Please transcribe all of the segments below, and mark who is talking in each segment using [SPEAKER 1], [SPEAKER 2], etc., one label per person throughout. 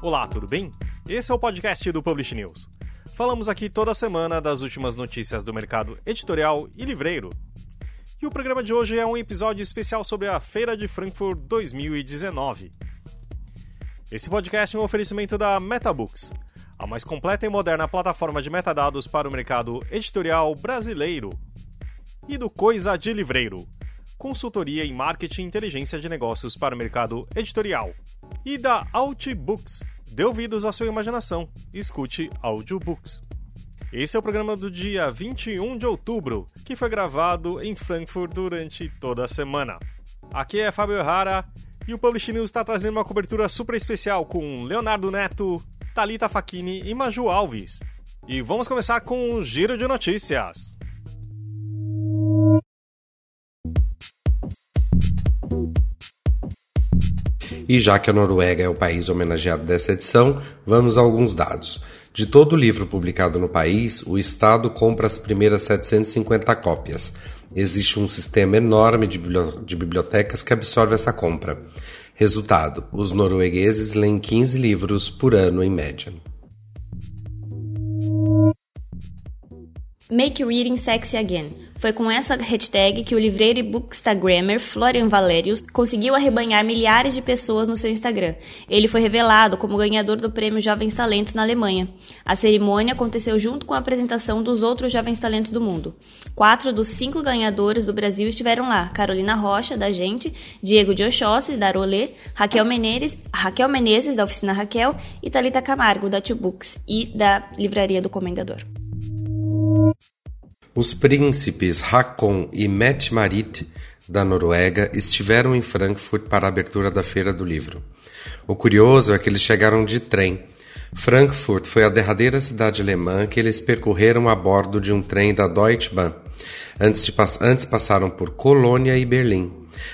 [SPEAKER 1] Olá, tudo bem? Esse é o podcast do Publish News. Falamos aqui toda semana das últimas notícias do mercado editorial e livreiro. E o programa de hoje é um episódio especial sobre a Feira de Frankfurt 2019. Esse podcast é um oferecimento da MetaBooks, a mais completa e moderna plataforma de metadados para o mercado editorial brasileiro. E do Coisa de Livreiro, consultoria em marketing e inteligência de negócios para o mercado editorial. E da Outbooks, dê ouvidos à sua imaginação e escute audiobooks. Esse é o programa do dia 21 de outubro, que foi gravado em Frankfurt durante toda a semana. Aqui é Fábio Rara e o Publish News está trazendo uma cobertura super especial com Leonardo Neto, Talita Facchini e Maju Alves. E vamos começar com o giro de notícias.
[SPEAKER 2] E já que a Noruega é o país homenageado dessa edição, vamos a alguns dados. De todo o livro publicado no país, o Estado compra as primeiras 750 cópias. Existe um sistema enorme de, bibliotecas que absorve essa compra. Resultado: os noruegueses leem 15 livros por ano em média.
[SPEAKER 3] Make Reading Sexy Again. Foi com essa hashtag que o livreiro e bookstagrammer Florian Valerius conseguiu arrebanhar milhares de pessoas no seu Instagram. Ele foi revelado como ganhador do prêmio Jovens Talentos na Alemanha. A cerimônia aconteceu junto com a apresentação dos outros Jovens Talentos do mundo. Quatro dos cinco ganhadores do Brasil estiveram lá: Carolina Rocha, da Gente, Diego de Oxóssi, da Rolê, Raquel Menezes, Raquel Menezes, da Oficina Raquel, e Talita Camargo, da Two Books e da Livraria do Comendador.
[SPEAKER 2] Os príncipes Hakon e Mette-Marit da Noruega estiveram em Frankfurt para a abertura da Feira do Livro. O curioso é que eles chegaram de trem. Frankfurt foi a derradeira cidade alemã que eles percorreram a bordo de um trem da Deutsche Bahn. Antes, de, antes passaram por Colônia e Berlim.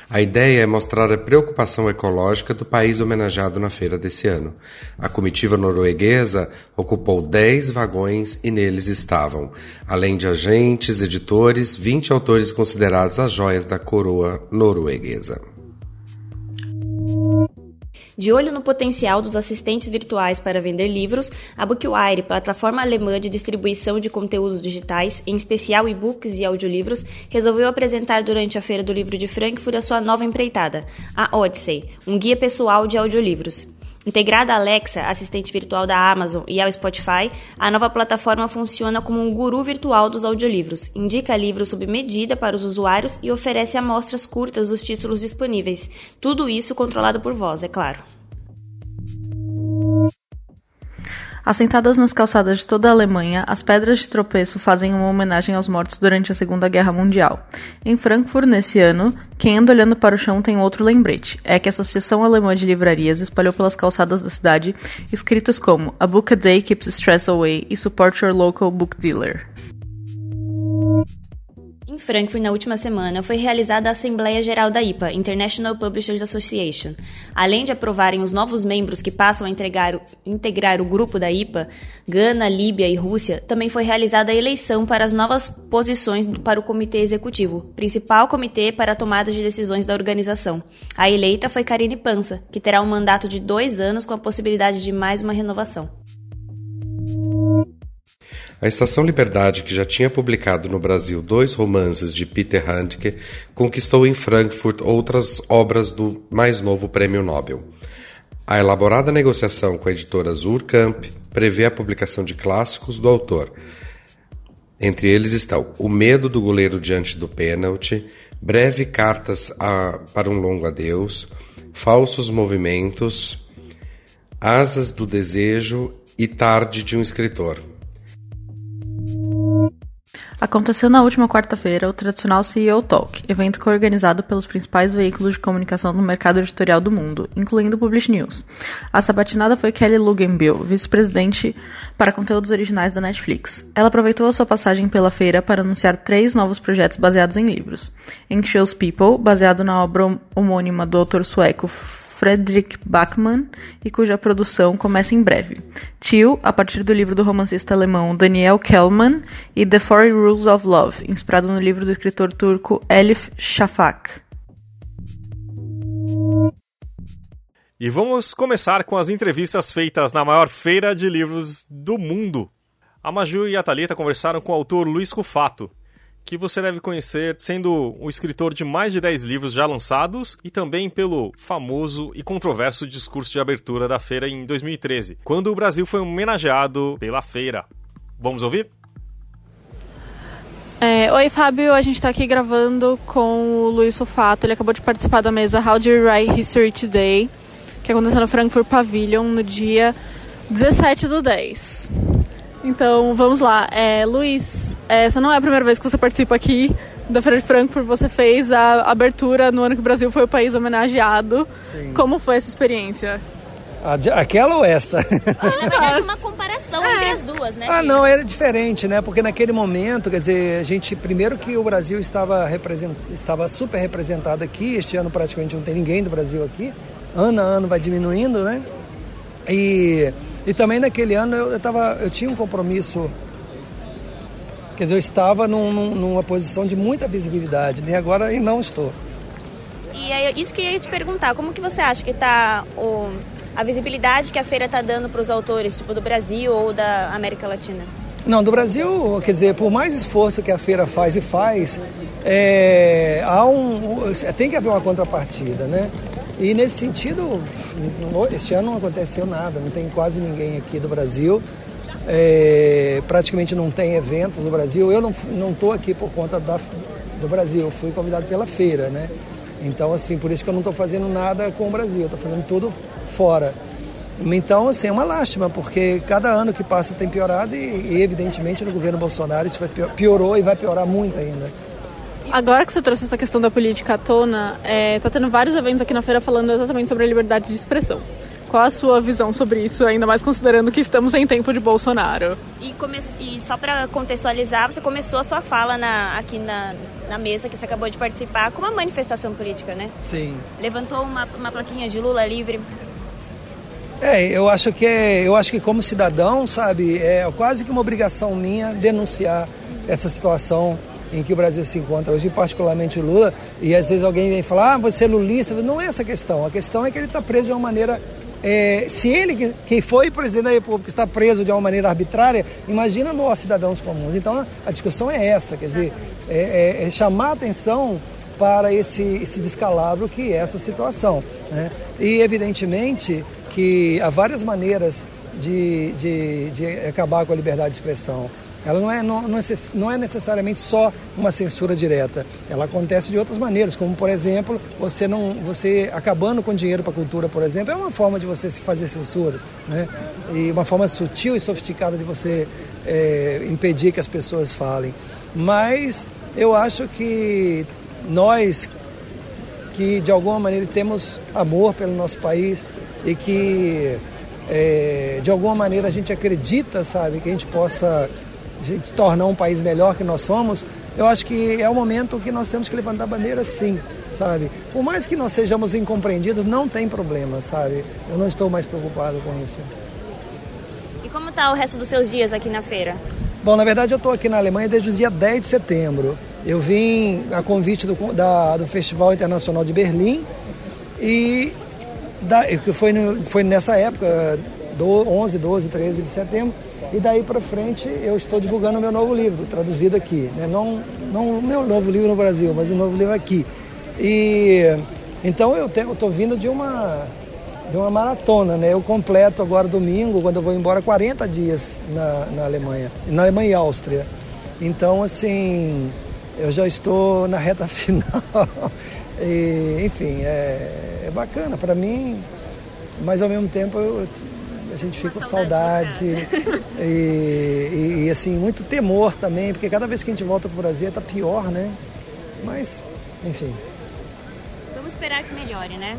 [SPEAKER 2] A ideia é mostrar a preocupação ecológica do país homenageado na feira desse ano. A comitiva norueguesa ocupou 10 vagões e neles estavam, além de agentes, editores, 20 autores considerados as joias da coroa norueguesa.
[SPEAKER 3] De olho no potencial dos assistentes virtuais para vender livros, a Bookwire, plataforma alemã de distribuição de conteúdos digitais, em especial e-books e audiolivros, resolveu apresentar durante a Feira do Livro de Frankfurt a sua nova empreitada, a Odyssey, um guia pessoal de audiolivros. Integrada à Alexa, assistente virtual da Amazon, e ao Spotify, a nova plataforma funciona como um guru virtual dos audiolivros, indica livros sob medida para os usuários e oferece amostras curtas dos títulos disponíveis. Tudo isso controlado por voz, é claro.
[SPEAKER 4] Assentadas nas calçadas de toda a Alemanha, as pedras de tropeço fazem uma homenagem aos mortos durante a Segunda Guerra Mundial. Em Frankfurt, nesse ano, quem anda olhando para o chão tem outro lembrete. É que a Associação Alemã de Livrarias espalhou pelas calçadas da cidade escritos como A Book a Day Keeps Stress Away e Support Your Local Book Dealer.
[SPEAKER 3] Em Frankfurt, na última semana, foi realizada a Assembleia Geral da IPA, International Publishers Association. Além de aprovarem os novos membros que passam a entregar, integrar o grupo da IPA, Gana, Líbia e Rússia, também foi realizada a eleição para as novas posições para o Comitê Executivo, principal comitê para a tomada de decisões da organização. A eleita foi Karine Pança, que terá um mandato de dois anos com a possibilidade de mais uma renovação.
[SPEAKER 2] A Estação Liberdade, que já tinha publicado no Brasil dois romances de Peter Handke, conquistou em Frankfurt outras obras do mais novo Prêmio Nobel. A elaborada negociação com a editora Zurkamp prevê a publicação de clássicos do autor. Entre eles estão O Medo do Goleiro Diante do Pênalti, Breve Cartas a, para um Longo Adeus, Falsos Movimentos, Asas do Desejo e Tarde de um Escritor.
[SPEAKER 4] Aconteceu na última quarta-feira o tradicional CEO Talk, evento que é organizado pelos principais veículos de comunicação do mercado editorial do mundo, incluindo o Publish News. A sabatinada foi Kelly Luganbill, vice-presidente para conteúdos originais da Netflix. Ela aproveitou a sua passagem pela feira para anunciar três novos projetos baseados em livros. Anxious People, baseado na obra homônima do autor sueco Fredrik Backman e cuja produção começa em breve. Tio, a partir do livro do romancista alemão Daniel Kellman, e The Four Rules of Love, inspirado no livro do escritor turco Elif Shafak.
[SPEAKER 1] E vamos começar com as entrevistas feitas na maior feira de livros do mundo. A Maju e a Thalita conversaram com o autor Luiz Rufato, que você deve conhecer sendo o escritor de mais de 10 livros já lançados e também pelo famoso e controverso discurso de abertura da feira em 2013, quando o Brasil foi homenageado pela feira. Vamos ouvir?
[SPEAKER 4] É, Oi, Fábio. A gente está aqui gravando com o Luiz Sofato. Ele acabou de participar da mesa How do You Write History Today, que aconteceu no Frankfurt Pavilion no dia 17 do 10. Então, vamos lá. É, Luiz, essa não é a primeira vez que você participa aqui da Feira de Frankfurt. Você fez a abertura no ano que o Brasil foi o país homenageado. Sim. Como foi essa experiência?
[SPEAKER 5] Aquela ou esta?
[SPEAKER 3] Na verdade, uma comparação é. entre as duas, né?
[SPEAKER 5] Ah, não, era diferente, né? Porque naquele momento, quer dizer, a gente, primeiro que o Brasil estava, represent... estava super representado aqui, este ano praticamente não tem ninguém do Brasil aqui, ano a ano vai diminuindo, né? E, e também naquele ano eu, eu, tava, eu tinha um compromisso, quer dizer, eu estava num, numa posição de muita visibilidade, e agora e não estou.
[SPEAKER 3] E é isso que eu ia te perguntar, como que você acha que está a visibilidade que a feira está dando para os autores, tipo do Brasil ou da América Latina?
[SPEAKER 5] Não, do Brasil, quer dizer, por mais esforço que a feira faz e faz, é, há um, tem que haver uma contrapartida, né? E nesse sentido, este ano não aconteceu nada, não tem quase ninguém aqui do Brasil, é, praticamente não tem eventos no Brasil. Eu não estou aqui por conta da, do Brasil, eu fui convidado pela feira, né? Então, assim, por isso que eu não estou fazendo nada com o Brasil, estou fazendo tudo fora. Então, assim, é uma lástima, porque cada ano que passa tem piorado e, e evidentemente, no governo Bolsonaro isso piorou e vai piorar muito ainda.
[SPEAKER 4] Agora que você trouxe essa questão da política à tona, é, tá tendo vários eventos aqui na feira falando exatamente sobre a liberdade de expressão. Qual a sua visão sobre isso, ainda mais considerando que estamos em tempo de Bolsonaro?
[SPEAKER 3] E, come... e só para contextualizar, você começou a sua fala na, aqui na, na mesa que você acabou de participar com uma manifestação política, né?
[SPEAKER 5] Sim.
[SPEAKER 3] Levantou uma, uma plaquinha de Lula livre.
[SPEAKER 5] É, eu acho que é, eu acho que como cidadão, sabe, é quase que uma obrigação minha denunciar essa situação em que o Brasil se encontra hoje, particularmente Lula, e às vezes alguém vem falar, ah, você é lulista, não é essa questão, a questão é que ele está preso de uma maneira é, se ele, que foi presidente da República, está preso de uma maneira arbitrária, imagina nós, cidadãos comuns. Então, a discussão é esta, quer dizer, é, é, é chamar atenção para esse, esse descalabro que é essa situação. Né? E, evidentemente, que há várias maneiras de, de, de acabar com a liberdade de expressão. Ela não é, não, não é necessariamente só uma censura direta. Ela acontece de outras maneiras, como por exemplo, você não, você acabando com dinheiro para a cultura, por exemplo, é uma forma de você se fazer censuras, né? E uma forma sutil e sofisticada de você é, impedir que as pessoas falem. Mas eu acho que nós que de alguma maneira temos amor pelo nosso país e que é, de alguma maneira a gente acredita, sabe, que a gente possa a gente tornar um país melhor que nós somos, eu acho que é o momento que nós temos que levantar bandeira sim, sabe? Por mais que nós sejamos incompreendidos, não tem problema, sabe? Eu não estou mais preocupado com isso.
[SPEAKER 3] E como está o resto dos seus dias aqui na feira?
[SPEAKER 5] Bom, na verdade eu estou aqui na Alemanha desde o dia 10 de setembro. Eu vim a convite do, da, do Festival Internacional de Berlim e da, foi, no, foi nessa época, do 11, 12, 13 de setembro, e daí para frente eu estou divulgando o meu novo livro, traduzido aqui. Né? Não, não o meu novo livro no Brasil, mas o novo livro aqui. E então eu estou vindo de uma, de uma maratona, né? Eu completo agora domingo, quando eu vou embora, 40 dias na, na Alemanha, na Alemanha e Áustria. Então, assim, eu já estou na reta final. e, enfim, é, é bacana para mim, mas ao mesmo tempo eu, a gente fica com saudade e, e, e, assim, muito temor também, porque cada vez que a gente volta para o Brasil está pior, né? Mas, enfim.
[SPEAKER 3] Vamos esperar que melhore, né?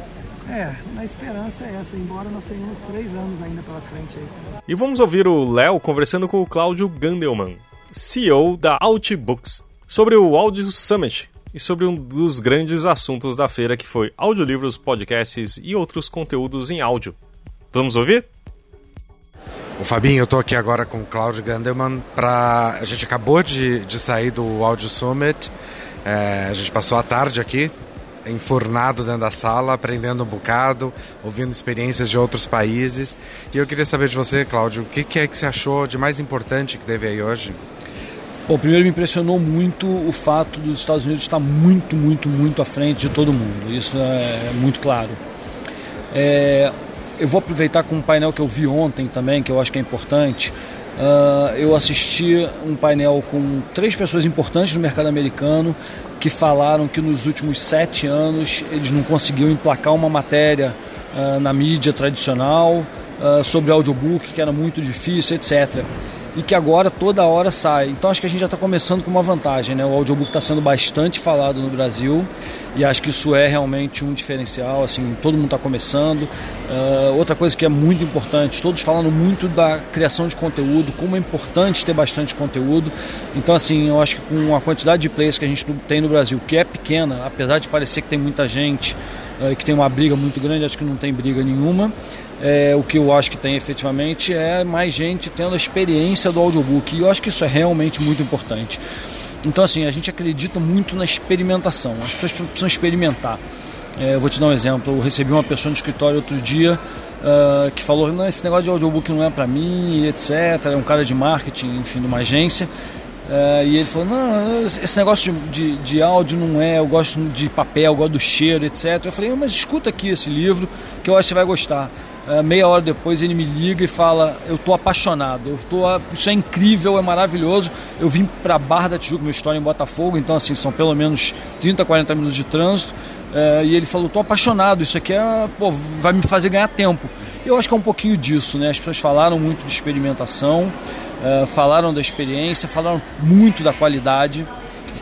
[SPEAKER 5] É, a esperança é essa, embora nós tenhamos três anos ainda pela frente aí.
[SPEAKER 1] E vamos ouvir o Léo conversando com o Cláudio Gandelman, CEO da Outbooks, sobre o Audio Summit e sobre um dos grandes assuntos da feira que foi audiolivros, podcasts e outros conteúdos em áudio. Vamos ouvir?
[SPEAKER 2] O Fabinho, eu tô aqui agora com o Claudio Gandelman para a gente acabou de, de sair do Audio Summit. É, a gente passou a tarde aqui enfurnado dentro da sala, aprendendo um bocado, ouvindo experiências de outros países. E eu queria saber de você, Cláudio, o que é que você achou de mais importante que teve aí hoje?
[SPEAKER 6] Bom, primeiro me impressionou muito o fato dos Estados Unidos estar muito, muito, muito à frente de todo mundo. Isso é muito claro. É, eu vou aproveitar com um painel que eu vi ontem também, que eu acho que é importante. Uh, eu assisti um painel com três pessoas importantes no mercado americano que falaram que nos últimos sete anos eles não conseguiam emplacar uma matéria uh, na mídia tradicional uh, sobre audiobook, que era muito difícil, etc e que agora toda hora sai. Então acho que a gente já está começando com uma vantagem, né? O audiobook está sendo bastante falado no Brasil e acho que isso é realmente um diferencial. Assim, todo mundo está começando. Uh, outra coisa que é muito importante, todos falando muito da criação de conteúdo, como é importante ter bastante conteúdo. Então assim, eu acho que com a quantidade de players que a gente tem no Brasil, que é pequena, apesar de parecer que tem muita gente, uh, que tem uma briga muito grande, acho que não tem briga nenhuma. É, o que eu acho que tem efetivamente é mais gente tendo a experiência do audiobook. E eu acho que isso é realmente muito importante. Então, assim, a gente acredita muito na experimentação. As pessoas precisam experimentar. É, eu vou te dar um exemplo. Eu recebi uma pessoa no escritório outro dia uh, que falou: não, esse negócio de audiobook não é para mim, etc. É um cara de marketing, enfim, de uma agência. Uh, e ele falou: Não, esse negócio de, de, de, áudio não é, eu gosto de papel, eu gosto do cheiro, etc. Eu falei: Mas escuta aqui esse livro que eu acho que você vai gostar. Uh, meia hora depois ele me liga e fala: Eu tô apaixonado, eu tô, isso é incrível, é maravilhoso. Eu vim para Barra da Tijuca, meu história em Botafogo, então assim, são pelo menos 30, 40 minutos de trânsito. Uh, e ele falou: Tô apaixonado, isso aqui é, pô, vai me fazer ganhar tempo. Eu acho que é um pouquinho disso, né? As pessoas falaram muito de experimentação, uh, falaram da experiência, falaram muito da qualidade.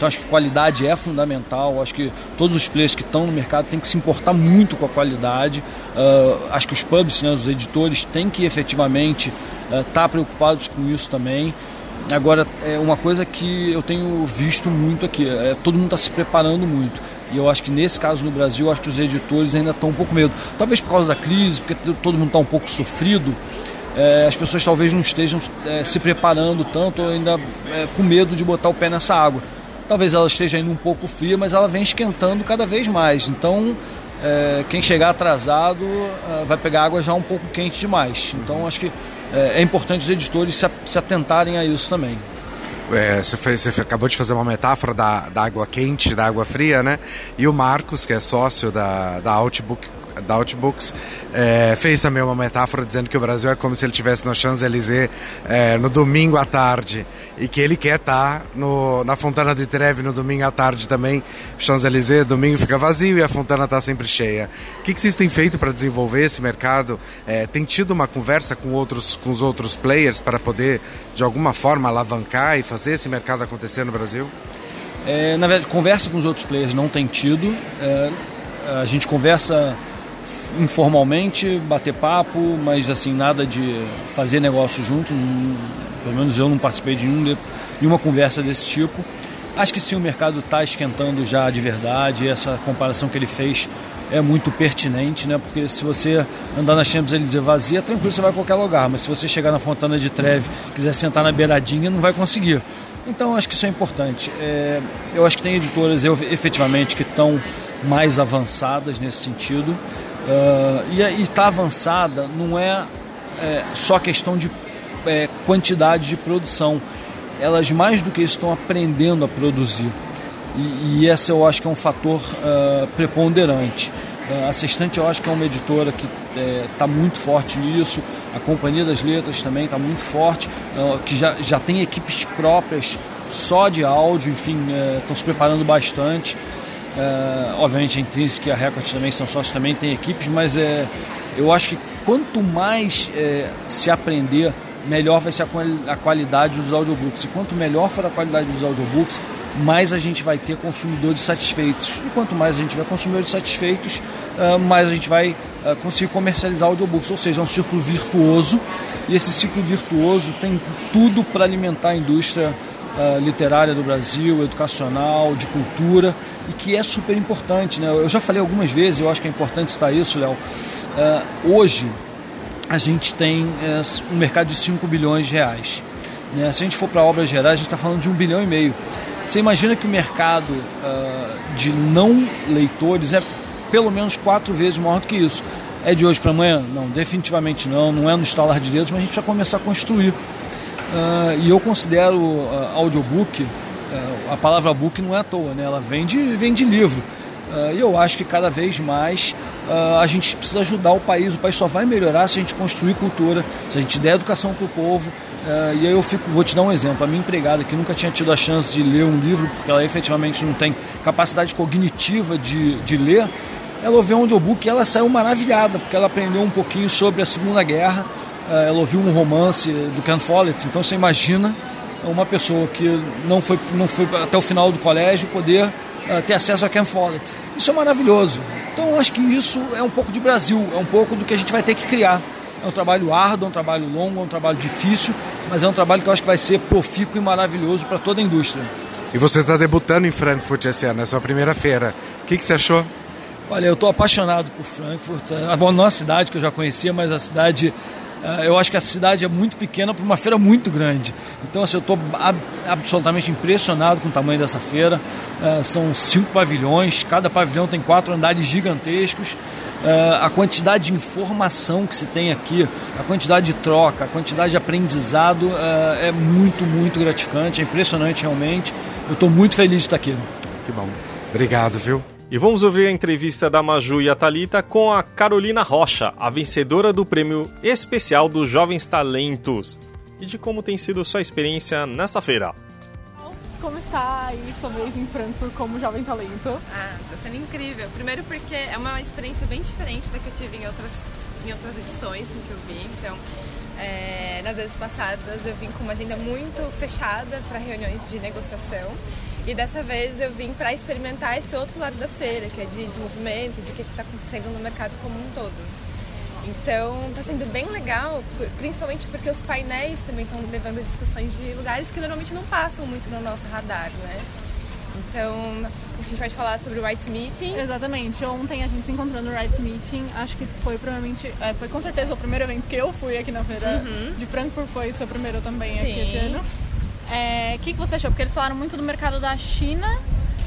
[SPEAKER 6] Então acho que qualidade é fundamental. Acho que todos os players que estão no mercado têm que se importar muito com a qualidade. Uh, acho que os pubs, né, os editores, têm que efetivamente estar uh, tá preocupados com isso também. Agora, é uma coisa que eu tenho visto muito aqui, é, todo mundo está se preparando muito. E eu acho que nesse caso no Brasil, acho que os editores ainda estão um pouco medo. Talvez por causa da crise, porque todo mundo está um pouco sofrido. É, as pessoas talvez não estejam é, se preparando tanto, ainda é, com medo de botar o pé nessa água. Talvez ela esteja indo um pouco fria, mas ela vem esquentando cada vez mais. Então, é, quem chegar atrasado é, vai pegar água já um pouco quente demais. Então, acho que é, é importante os editores se, se atentarem a isso também.
[SPEAKER 2] É, você, fez, você, acabou de fazer uma metáfora da, da, água quente, da água fria, né? E o Marcos, que é sócio da, da Outbook da Outbooks, é, fez também uma metáfora dizendo que o Brasil é como se ele estivesse no Champs-Élysées é, no domingo à tarde e que ele quer estar tá no, na Fontana de Trevi no domingo à tarde também. Champs-Élysées, domingo fica vazio e a Fontana está sempre cheia. O que, que vocês têm feito para desenvolver esse mercado? É, tem tido uma conversa com, outros, com os outros players para poder, de alguma forma, alavancar e fazer esse mercado acontecer no Brasil?
[SPEAKER 6] É, na verdade, conversa com os outros players não tem tido. A gente conversa informalmente, bater papo, mas assim, nada de fazer negócio junto. pelo menos eu não participei de nenhuma conversa desse tipo. Acho que sim, o mercado está esquentando já de verdade. Essa comparação que ele fez é muito pertinente, né? Porque se você andar na Champs-Élysées vazia, tranquilo, você vai a qualquer lugar. Mas se você chegar na Fontana de Treve, quiser sentar na beiradinha, não vai conseguir. Então, acho que isso é importante. É, eu acho que tem editoras eu, efetivamente que estão mais avançadas nesse sentido. Uh, e estar tá avançada não é, é, só questão de é, quantidade de produção. Elas mais do que estão aprendendo a produzir. E, e esse eu acho que é um fator uh, preponderante. Uh, a Sextante eu acho que é uma editora que está é, muito forte nisso. A Companhia das Letras também está muito forte, que já, já tem equipes próprias só de áudio, enfim, estão se preparando bastante. Uh, obviamente a Intrinsic e a Record também são sócios, também tem equipes, mas é, eu acho que quanto mais é, se aprender, melhor vai ser a, qualidade dos audiobooks. E quanto melhor for a qualidade dos audiobooks, mais a gente vai ter consumidores satisfeitos. E quanto mais a gente tiver consumidores satisfeitos, uh, mais a gente vai uh, conseguir comercializar audiobooks. Ou seja, é um círculo virtuoso. E esse ciclo virtuoso tem tudo para alimentar a indústria literária do Brasil, educacional, de cultura, e que é super importante. Né? Eu já falei algumas vezes, eu acho que é importante citar isso, Léo. Uh, hoje, a gente tem uh, um mercado de 5 bilhões de reais. Né? Se a gente for para obras gerais, a gente está falando de um bilhão e meio. Você imagina que o mercado uh, de não leitores é pelo menos quatro vezes maior do que isso. É de hoje para amanhã? Não, definitivamente não. Não é no instalar de dedos, mas a gente precisa começar a construir. Uh, e eu considero uh, audiobook, a palavra book não é à toa, né? ela vem de, vem de livro. E eu acho que cada vez mais a gente precisa ajudar o país. O país só vai melhorar se a gente construir cultura, se a gente der educação para o povo. E aí eu fico, vou te dar um exemplo. A minha empregada, que nunca tinha tido a chance de ler um livro, porque ela efetivamente não tem capacidade cognitiva de, de ler, ela ouviu um audiobook e ela saiu maravilhada, porque ela aprendeu um pouquinho sobre a Segunda Guerra, ela ouviu um romance do Ken Follett, então você imagina uma pessoa que não foi, não foi até o final do colégio poder uh, ter acesso a Ken Follett. Isso é maravilhoso. Então eu acho que isso é um pouco de Brasil, é um pouco do que a gente vai ter que criar. É um trabalho árduo, é um trabalho longo, é um trabalho difícil, mas é um trabalho que eu acho que vai ser profícuo e maravilhoso para toda a indústria.
[SPEAKER 2] E você está debutando em Frankfurt esse ano, é sua primeira feira. O que, que você achou?
[SPEAKER 6] Olha, eu estou apaixonado por Frankfurt. É uma nossa cidade que eu já conhecia, mas a cidade eh, eu acho que a cidade é muito pequena para uma feira muito grande. Então, assim, eu estou ab absolutamente impressionado com o tamanho dessa feira. Uh, são cinco pavilhões, cada pavilhão tem quatro andares gigantescos. Uh, a quantidade de informação que se tem aqui, a quantidade de troca, a quantidade de aprendizado uh, é muito, muito gratificante, é impressionante realmente. Eu estou muito feliz de estar aqui.
[SPEAKER 2] Que bom. Obrigado, viu?
[SPEAKER 1] E vamos ouvir a entrevista da Maju e a Talita com a Carolina Rocha, a vencedora do prêmio especial dos Jovens Talentos, e de como tem sido sua experiência nesta feira.
[SPEAKER 7] Como está aí sua vez em Frankfurt como jovem talento?
[SPEAKER 8] Ah, está sendo incrível. Primeiro porque é uma experiência bem diferente da que eu tive em outras, em outras edições em que eu vi. Então, é, nas vezes passadas eu vim com uma agenda muito fechada para reuniões de negociação e dessa vez eu vim para experimentar esse outro lado da feira, que é de desenvolvimento, de o que está acontecendo no mercado como um todo. Então está sendo bem legal, principalmente porque os painéis também estão levando discussões de lugares que normalmente não passam muito no nosso radar, né? Então, a gente vai falar sobre o Rights Meeting.
[SPEAKER 7] Exatamente. Ontem a gente se encontrou no Rights Meeting. Acho que foi provavelmente, é, foi com certeza o primeiro evento que eu fui aqui na feira uhum. de Frankfurt. Foi o seu primeiro também Sim. aqui esse ano. O é, que, que você achou? Porque eles falaram muito do mercado da China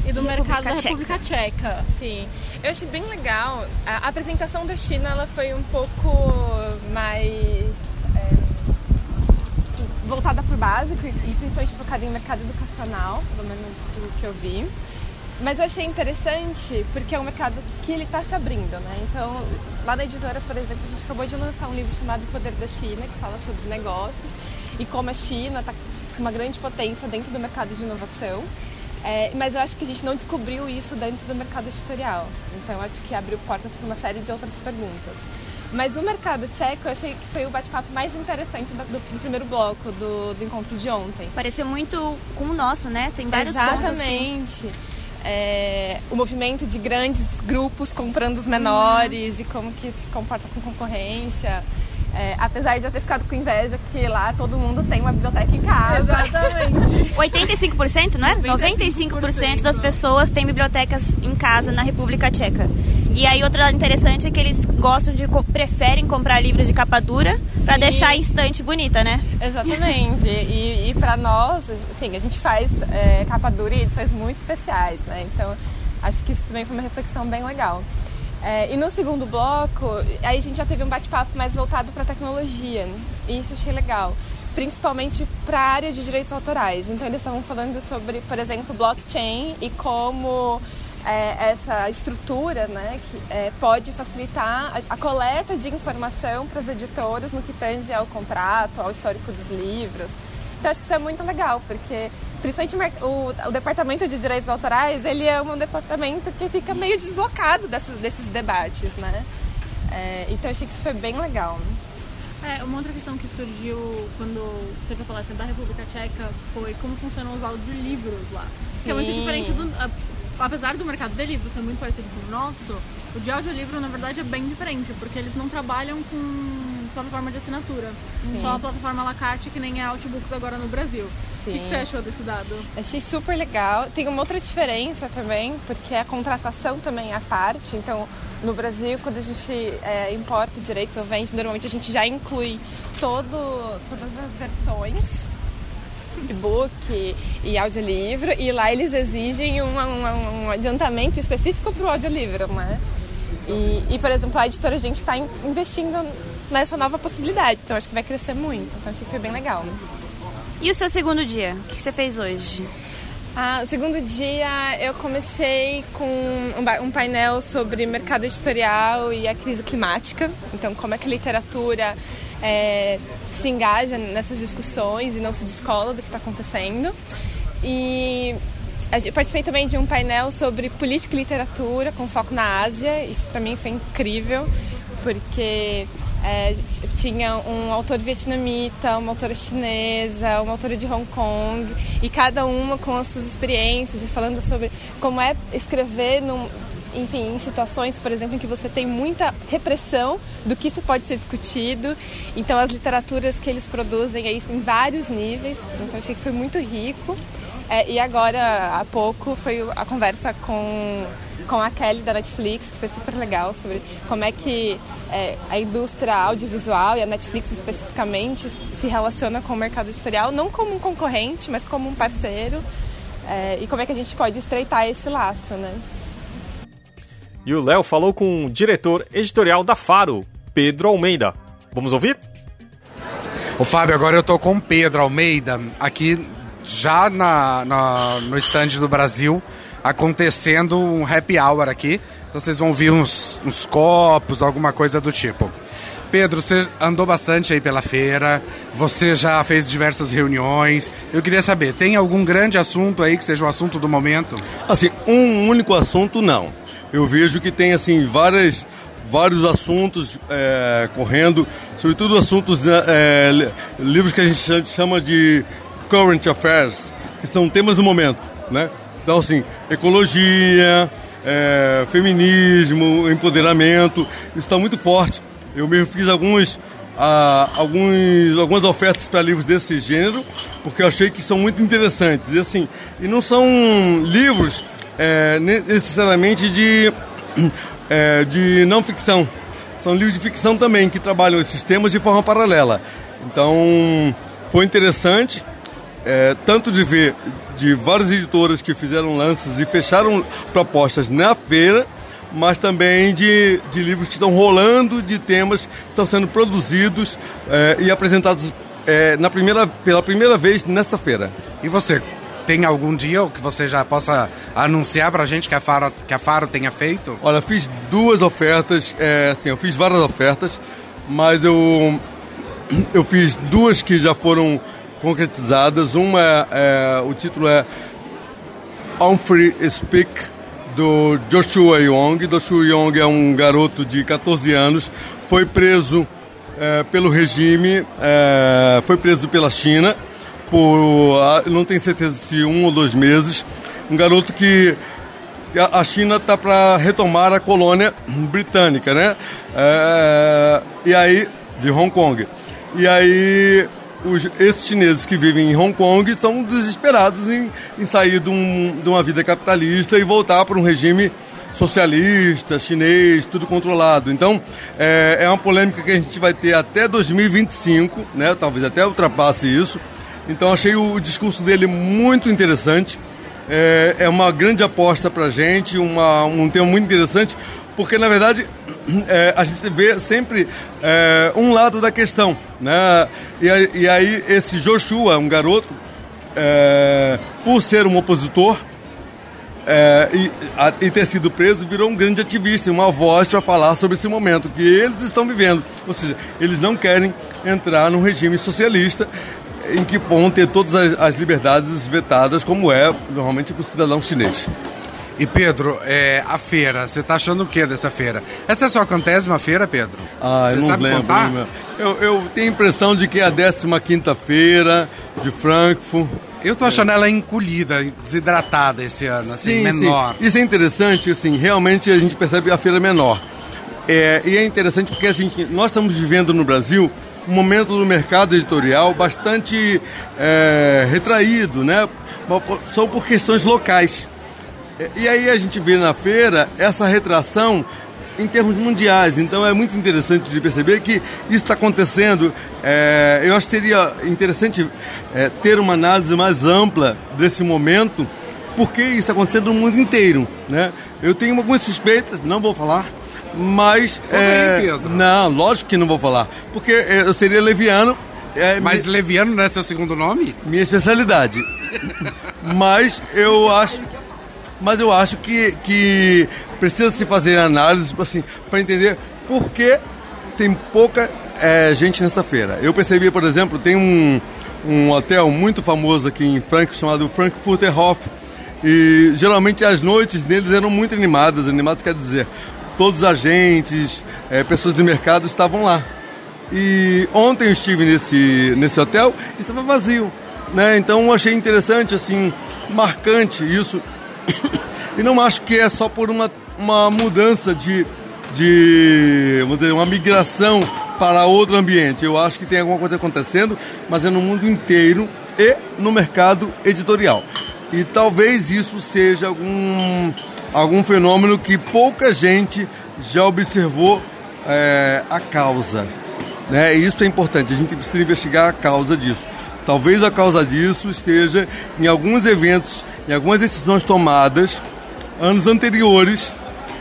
[SPEAKER 7] e do e mercado da República Tcheca.
[SPEAKER 8] Sim, eu achei bem legal. A apresentação da China ela foi um pouco mais é, voltada para o básico e principalmente focada em mercado educacional, pelo menos do que eu vi. Mas eu achei interessante porque é um mercado que ele está se abrindo, né? Então, lá na editora, por exemplo, a gente acabou de lançar um livro chamado O Poder da China, que fala sobre negócios e como a China está uma grande potência dentro do mercado de inovação. É, mas eu acho que a gente não descobriu isso dentro do mercado editorial. Então eu acho que abriu portas para uma série de outras perguntas. Mas o mercado tcheco eu achei que foi o bate-papo mais interessante do, do, primeiro bloco do, do, encontro de ontem.
[SPEAKER 3] Pareceu muito com o nosso, né? Tem vários
[SPEAKER 8] Exatamente.
[SPEAKER 3] pontos.
[SPEAKER 8] Que... É, o movimento de grandes grupos comprando os menores uhum. e como que se comporta com concorrência. É, apesar de eu ter ficado com inveja que lá todo mundo tem uma biblioteca em casa.
[SPEAKER 7] Exatamente.
[SPEAKER 3] 85%, não é? 95%, 95% das pessoas têm bibliotecas em casa na República Tcheca. E aí outra interessante é que eles gostam de preferem comprar livros de capa dura para deixar a estante bonita, né?
[SPEAKER 8] Exatamente. e, e para nós, assim, a gente faz é, capa dura e edições muito especiais, né? Então acho que isso também foi uma reflexão bem legal. É, e no segundo bloco, aí a gente já teve um bate-papo mais voltado para tecnologia. E isso eu achei legal. Principalmente para a área de direitos autorais. Então eles estavam falando sobre, por exemplo, blockchain e como é, essa estrutura né, que, é, pode facilitar a, a, coleta de informação para as editoras no que tange ao contrato, ao histórico dos livros. Então acho que isso é muito legal, porque principalmente o, o, departamento de direitos autorais, ele é um departamento que fica meio deslocado desses, desses debates, né? É, então eu achei que isso foi bem legal.
[SPEAKER 7] É, uma outra questão que surgiu quando teve a palestra da República Tcheca foi como funcionam os audiolivros lá. Sim. Que é muito diferente do. Apesar do mercado de livros ser muito parecido com o nosso, o de audiolivro na verdade é bem diferente, porque eles não trabalham com plataforma de assinatura. Sim. Só a plataforma la carte, que nem é Outbooks agora no Brasil. Sim. O que, você achou desse dado?
[SPEAKER 8] Achei super legal. Tem uma outra diferença também, porque a contratação também é à parte. Então, no Brasil, quando a gente é, importa direitos ou vende, normalmente a gente já inclui todo, todas as versões. e-book e audiolivro, e lá eles exigem um, um, um adiantamento específico para o audiolivro, né? E, e, por exemplo, a editora a gente está investindo nessa nova possibilidade, então acho que vai crescer muito. Então acho que foi bem legal. Né?
[SPEAKER 3] E o seu segundo dia? O que você fez hoje?
[SPEAKER 8] Ah, o segundo dia eu comecei com um painel sobre mercado editorial e a crise climática. Então, como é que a literatura é, se engaja nessas discussões e não se descola do que está acontecendo. E eu participei também de um painel sobre política e literatura com foco na Ásia e para mim foi incrível porque é, tinha um autor vietnamita, uma autora chinesa, uma autora de Hong Kong, e cada uma com as suas experiências e falando sobre como é escrever num, enfim, em situações, por exemplo, em que você tem muita repressão do que isso pode ser discutido. Então, as literaturas que eles produzem aí em vários níveis. Então, achei que foi muito rico. É, e agora, há pouco, foi a conversa com, com a Kelly da Netflix, que foi super legal, sobre como é que é, a indústria audiovisual e a Netflix especificamente se relaciona com o mercado editorial, não como um concorrente, mas como um parceiro. É, e como é que a gente pode estreitar esse laço, né?
[SPEAKER 1] E o Léo falou com o diretor editorial da Faro, Pedro Almeida. Vamos ouvir?
[SPEAKER 9] O Fábio, agora eu tô com o Pedro Almeida aqui já na, na, no estande do Brasil, acontecendo um happy hour aqui. Então vocês vão ver uns, uns copos, alguma coisa do tipo. Pedro, você andou bastante aí pela feira, você já fez diversas reuniões. Eu queria saber, tem algum grande assunto aí que seja o assunto do momento?
[SPEAKER 10] Assim, um único assunto não. Eu vejo que tem assim várias vários assuntos é, correndo, sobretudo assuntos, né, é, livros que a gente chama de current affairs, que são temas do momento, né? Então, assim, ecologia, é, feminismo, empoderamento, isso está muito forte. Eu mesmo fiz alguns, ah, alguns, algumas ofertas para livros desse gênero, porque eu achei que são muito interessantes. E, assim, e não são livros é, necessariamente de, é, de não ficção. São livros de ficção também, que trabalham esses temas de forma paralela. Então, foi interessante, é, tanto de ver de várias editoras que fizeram lances e fecharam propostas na feira, mas também de, de livros que estão rolando, de temas que estão sendo produzidos é, e apresentados é, na primeira, pela primeira vez nessa feira.
[SPEAKER 9] E você, tem algum dia que você já possa anunciar para a gente que a, Faro, que a Faro tenha feito?
[SPEAKER 10] Olha, fiz duas ofertas, é, assim, eu fiz várias ofertas, mas eu, eu fiz duas que já foram concretizadas. Uma, é, o título é Humphrey Speak, do Joshua Young. Joshua Young é um garoto de 14 anos, foi preso é, pelo regime, é, foi preso pela China por, não tenho certeza se um ou dois meses. Um garoto que a China está para retomar a colônia britânica, né? É, e aí, de Hong Kong. E aí, os, esses chineses que vivem em Hong Kong estão desesperados em, em sair de, um, de uma vida capitalista e voltar para um regime socialista, chinês, tudo controlado. Então, é, é uma polêmica que a gente vai ter até 2025, né? Talvez até ultrapasse isso. Então achei o discurso dele muito interessante. É, é uma grande aposta para a gente, uma, um tema muito interessante, porque na verdade é, a gente vê sempre é, um lado da questão. Né? E, e aí esse Joshua, um garoto, é, por ser um opositor, é, e, a, e, ter sido preso, virou um grande ativista, uma voz para falar sobre esse momento que eles estão vivendo. Ou seja, eles não querem entrar num regime socialista em que vão ter todas as, as liberdades vetadas, como é normalmente para o cidadão chinês.
[SPEAKER 9] E Pedro, é, a feira, você está achando o que dessa feira? Essa é a sua centésima feira, Pedro?
[SPEAKER 10] Ah, eu não lembro. Eu, eu, tenho a impressão de que é a 15 feira de Frankfurt.
[SPEAKER 9] Eu estou achando é. ela encolhida, desidratada esse ano, assim, sim, menor.
[SPEAKER 10] Sim. Isso é interessante, assim, realmente a gente percebe a feira menor. É, e é interessante porque assim, nós estamos vivendo no Brasil um momento do mercado editorial bastante é, retraído, né? São por questões locais. E aí a gente vê na feira essa retração em termos mundiais. Então é muito interessante de perceber que isso está acontecendo. É, eu acho que seria interessante é, ter uma análise mais ampla desse momento, porque isso está acontecendo no mundo inteiro. Né? Eu tenho algumas suspeitas, não vou falar, mas. É, não, lógico que não vou falar, porque é, eu seria leviano.
[SPEAKER 9] É, mas me... leviano não é seu segundo nome?
[SPEAKER 10] Minha especialidade. mas eu acho mas eu acho que, que precisa se fazer análise assim, para entender por que tem pouca é, gente nessa feira. Eu percebi, por exemplo, tem um, um hotel muito famoso aqui em Frankfurt chamado Frankfurter Hof. E geralmente as noites deles eram muito animadas. Animadas quer dizer, todos os agentes, é, pessoas do mercado estavam lá. E ontem eu estive nesse, nesse hotel e estava vazio. Né? Então achei interessante, assim, marcante isso e não acho que é só por uma, uma mudança de, de vamos dizer, uma migração para outro ambiente. Eu acho que tem alguma coisa acontecendo, mas é no mundo inteiro e no mercado editorial. E talvez isso seja algum, algum fenômeno que pouca gente já observou é, a causa. Né? E isso é importante, a gente precisa investigar a causa disso. Talvez a causa disso esteja em alguns eventos em algumas decisões tomadas anos anteriores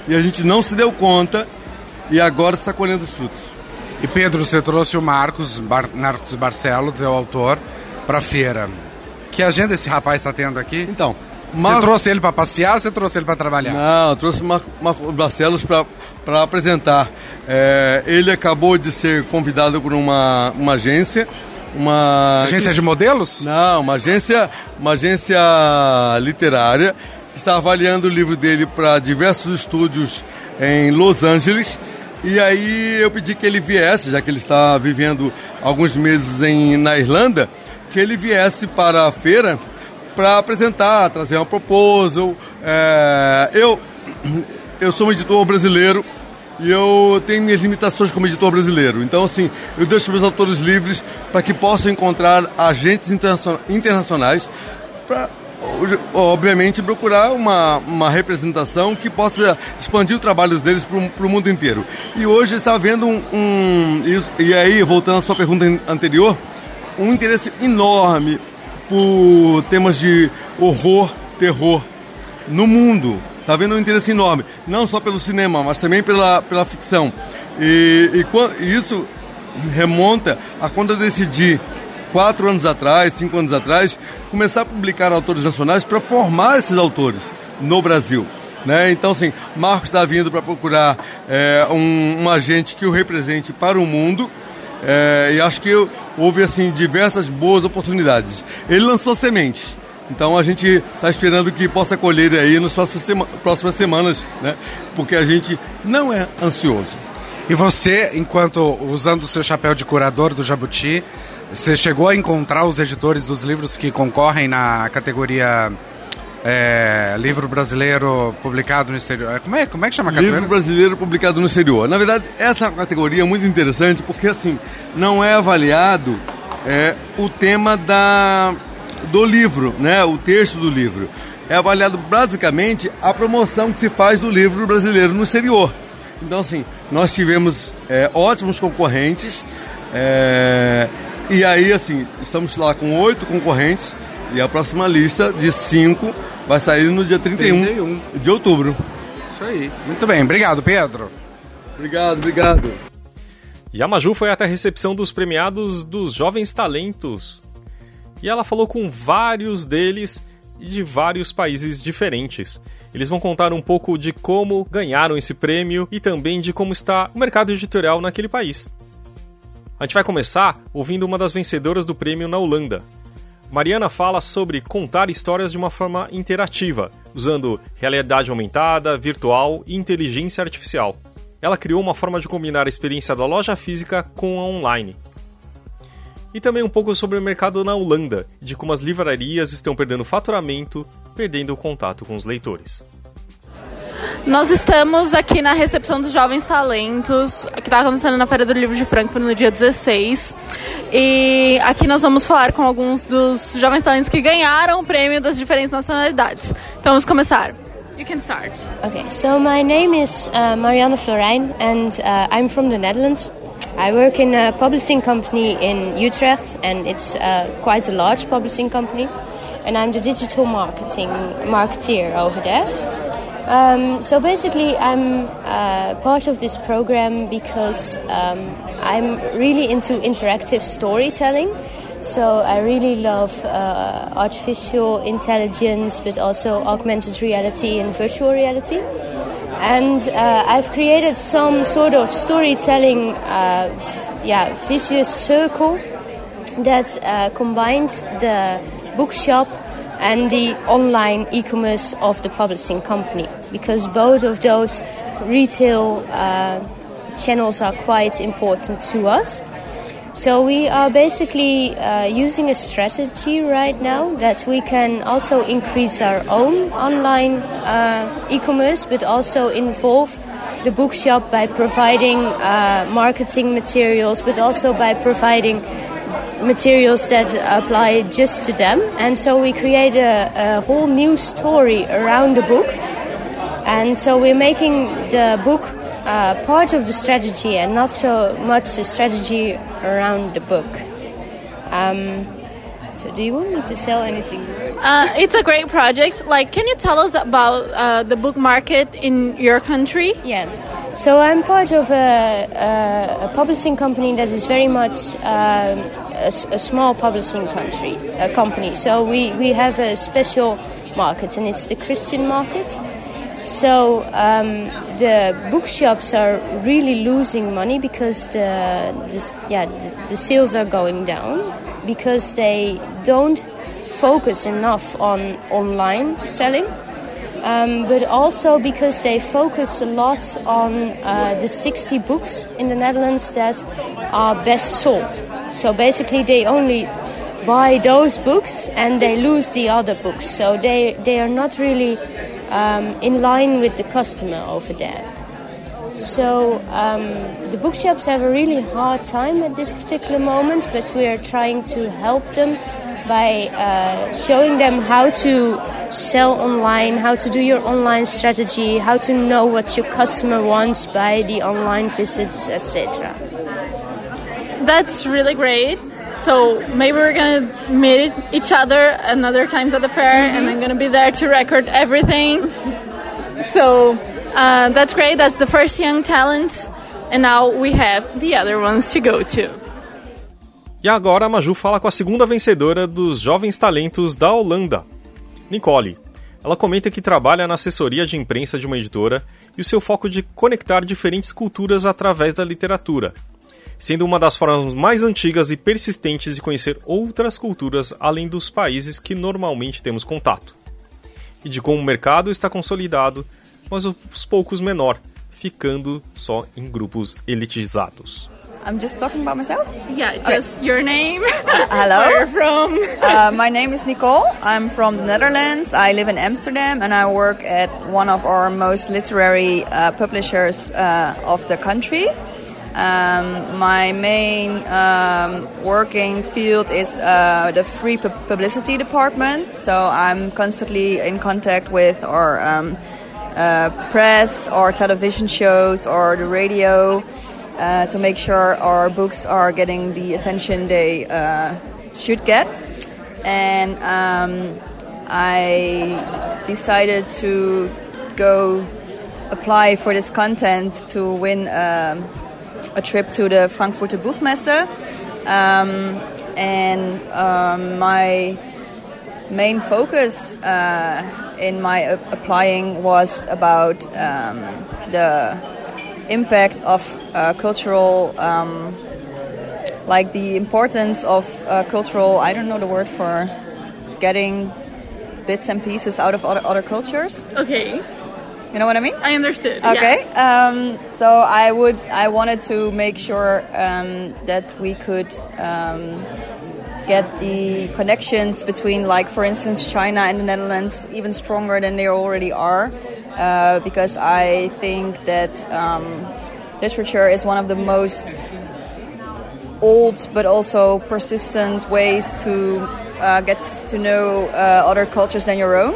[SPEAKER 10] e a gente não se deu conta e agora está colhendo os frutos.
[SPEAKER 9] E Pedro, você trouxe o Marcos, Bar Marcos Barcelo, teu autor, para a feira. Que agenda esse rapaz está tendo aqui?
[SPEAKER 10] Então,
[SPEAKER 9] Mar... Você trouxe ele para passear ou você trouxe ele para trabalhar?
[SPEAKER 10] Não, eu trouxe o Mar Marcos Barcelos para apresentar. É, ele acabou de ser convidado por uma, uma agência uma
[SPEAKER 9] agência de modelos?
[SPEAKER 10] Não, uma agência, uma agência literária que está avaliando o livro dele para diversos estúdios em Los Angeles. E aí eu pedi que ele viesse, já que ele está vivendo alguns meses em, na Irlanda, que ele viesse para a feira para apresentar, trazer uma proposal. É, eu, eu sou um editor brasileiro, e eu tenho minhas limitações como editor brasileiro. Então, assim, eu deixo meus autores livres para que possam encontrar agentes internacionais para, obviamente, procurar uma, uma representação que possa expandir o trabalho deles para o mundo inteiro. E hoje está havendo um, um. E aí, voltando à sua pergunta anterior, um interesse enorme por temas de horror, terror no mundo. Está havendo um interesse enorme, não só pelo cinema, mas também pela, pela ficção. E, e, e isso remonta a quando eu decidi, quatro anos atrás, cinco anos atrás, começar a publicar autores nacionais para formar esses autores no Brasil. Né? Então, assim, Marcos está vindo para procurar é, um, um, agente que o represente para o mundo. É, e acho que houve assim diversas boas oportunidades. Ele lançou sementes. Então a gente está esperando que possa colher aí nas próximas semanas, né? Porque a gente não é ansioso.
[SPEAKER 9] E você, enquanto usando o seu chapéu de curador do Jabuti, você chegou a encontrar os editores dos livros que concorrem na categoria é, livro brasileiro publicado no exterior. Como é, como é que chama a
[SPEAKER 10] categoria? Livro brasileiro publicado no exterior. Na verdade, essa categoria é muito interessante porque assim não é avaliado é, o tema da do livro, né, o texto do livro. É avaliado basicamente a promoção que se faz do livro brasileiro no exterior. Então, assim, nós tivemos é, ótimos concorrentes é, e aí, assim, estamos lá com oito concorrentes e a próxima lista de cinco vai sair no dia 31, 31. de outubro.
[SPEAKER 9] Isso aí. Muito bem. Obrigado, Pedro.
[SPEAKER 10] Obrigado, obrigado.
[SPEAKER 1] E a Maju foi até a recepção dos premiados dos Jovens Talentos e ela falou com vários deles de vários países diferentes. Eles vão contar um pouco de como ganharam esse prêmio e também de como está o mercado editorial naquele país. A gente vai começar ouvindo uma das vencedoras do prêmio na Holanda. Mariana fala sobre contar histórias de uma forma interativa, usando realidade aumentada, virtual e inteligência artificial. Ela criou uma forma de combinar a experiência da loja física com a online e também um pouco sobre o mercado na Holanda, de como as livrarias estão perdendo faturamento, perdendo o contato com os leitores.
[SPEAKER 11] Nós estamos aqui na recepção dos Jovens Talentos, que está acontecendo na Feira do Livro de Frankfurt no dia 16. E aqui nós vamos falar com alguns dos Jovens Talentos que ganharam o prêmio das diferentes nacionalidades. Então vamos começar. You can start.
[SPEAKER 12] Okay, so my name is uh, Marianne Florijn and uh, I'm from the Netherlands. I work in a publishing company in Utrecht and it's uh, quite a large publishing company. And I'm the digital marketing marketeer over there. Um, so basically, I'm uh, part of this program because um, I'm really into interactive storytelling. So I really love uh, artificial intelligence, but also augmented reality and virtual reality. And uh, I've created some sort of storytelling, uh, yeah, vicious circle that uh, combines the bookshop and the online e-commerce of the publishing company, because both of those retail uh, channels are quite important to us. So we are basically uh, using a strategy right now that we can also increase our own online uh, e-commerce, but also involve the bookshop by providing uh, marketing materials, but also by providing materials that apply just to them. And so we create a, a whole new story around the book. And so we're making the book uh, part of the strategy and not so much a strategy around the book. Um, so, do you want me to tell anything?
[SPEAKER 11] Uh, it's a great project. Like, can you tell us about uh, the book market in your country?
[SPEAKER 12] Yeah. So I'm part of a, a, a publishing company that is very much um, a, a, small publishing country, a company. So we, we have a special market, and it's the Christian market. So um, the bookshops are really losing money because the, the yeah the, the, sales are going down because they don't focus enough on online selling, um, but also because they focus a lot on uh, the 60 books in the Netherlands that are best sold. So basically, they only buy those books and they lose the other books. So they they are not really um, in line with the customer over there. So um, the bookshops have a really hard time at this particular moment, but we are trying to help them by uh, showing them how to sell online, how to do your online strategy, how to know what your customer wants by the online visits, etc.
[SPEAKER 11] That's really great. So maybe we're gonna meet each other another times at the fair, mm-hmm. and I'm gonna be there to record everything. so uh, that's great. That's the first young talent, and now we have the other ones to go to.
[SPEAKER 1] E agora a Maju fala com a segunda vencedora dos Jovens Talentos da Holanda, Nicole. Ela comenta que trabalha na assessoria de imprensa de uma editora e o seu foco de conectar diferentes culturas através da literatura, sendo uma das formas mais antigas e persistentes de conhecer outras culturas além dos países que normalmente temos contato. E de como o mercado está consolidado, mas aos poucos menor, ficando só em grupos elitizados.
[SPEAKER 13] I'm just talking about myself?
[SPEAKER 11] Yeah, just okay. your name.
[SPEAKER 13] Uh, hello.
[SPEAKER 11] Where you're from.
[SPEAKER 13] uh, my name is Nicole. I'm from the Netherlands. I live in Amsterdam and I work at one of our most literary uh, publishers uh, of the country. Um, my main um, working field is uh, the free pu- publicity department, so I'm constantly in contact with our um, uh, press or television shows or the radio uh, to make sure our books are getting the attention they uh, should get. And um, I decided to go apply for this content to win um, a trip to the Frankfurter Buchmesse. Um, and um, my main focus uh, in my applying was about um, the impact of uh, cultural, um, like the importance of uh, cultural, I don't know the word for getting bits and pieces out of other, other cultures.
[SPEAKER 11] Okay.
[SPEAKER 13] You know what I mean?
[SPEAKER 11] I understood.
[SPEAKER 13] Okay.
[SPEAKER 11] Yeah.
[SPEAKER 13] Um, so I would, I wanted to make sure um, that we could um, get the connections between, like, for instance, China and the Netherlands even stronger than they already are, uh, because I think that um, literature is one of the most old but also persistent ways to uh, get to know uh, other cultures than your own.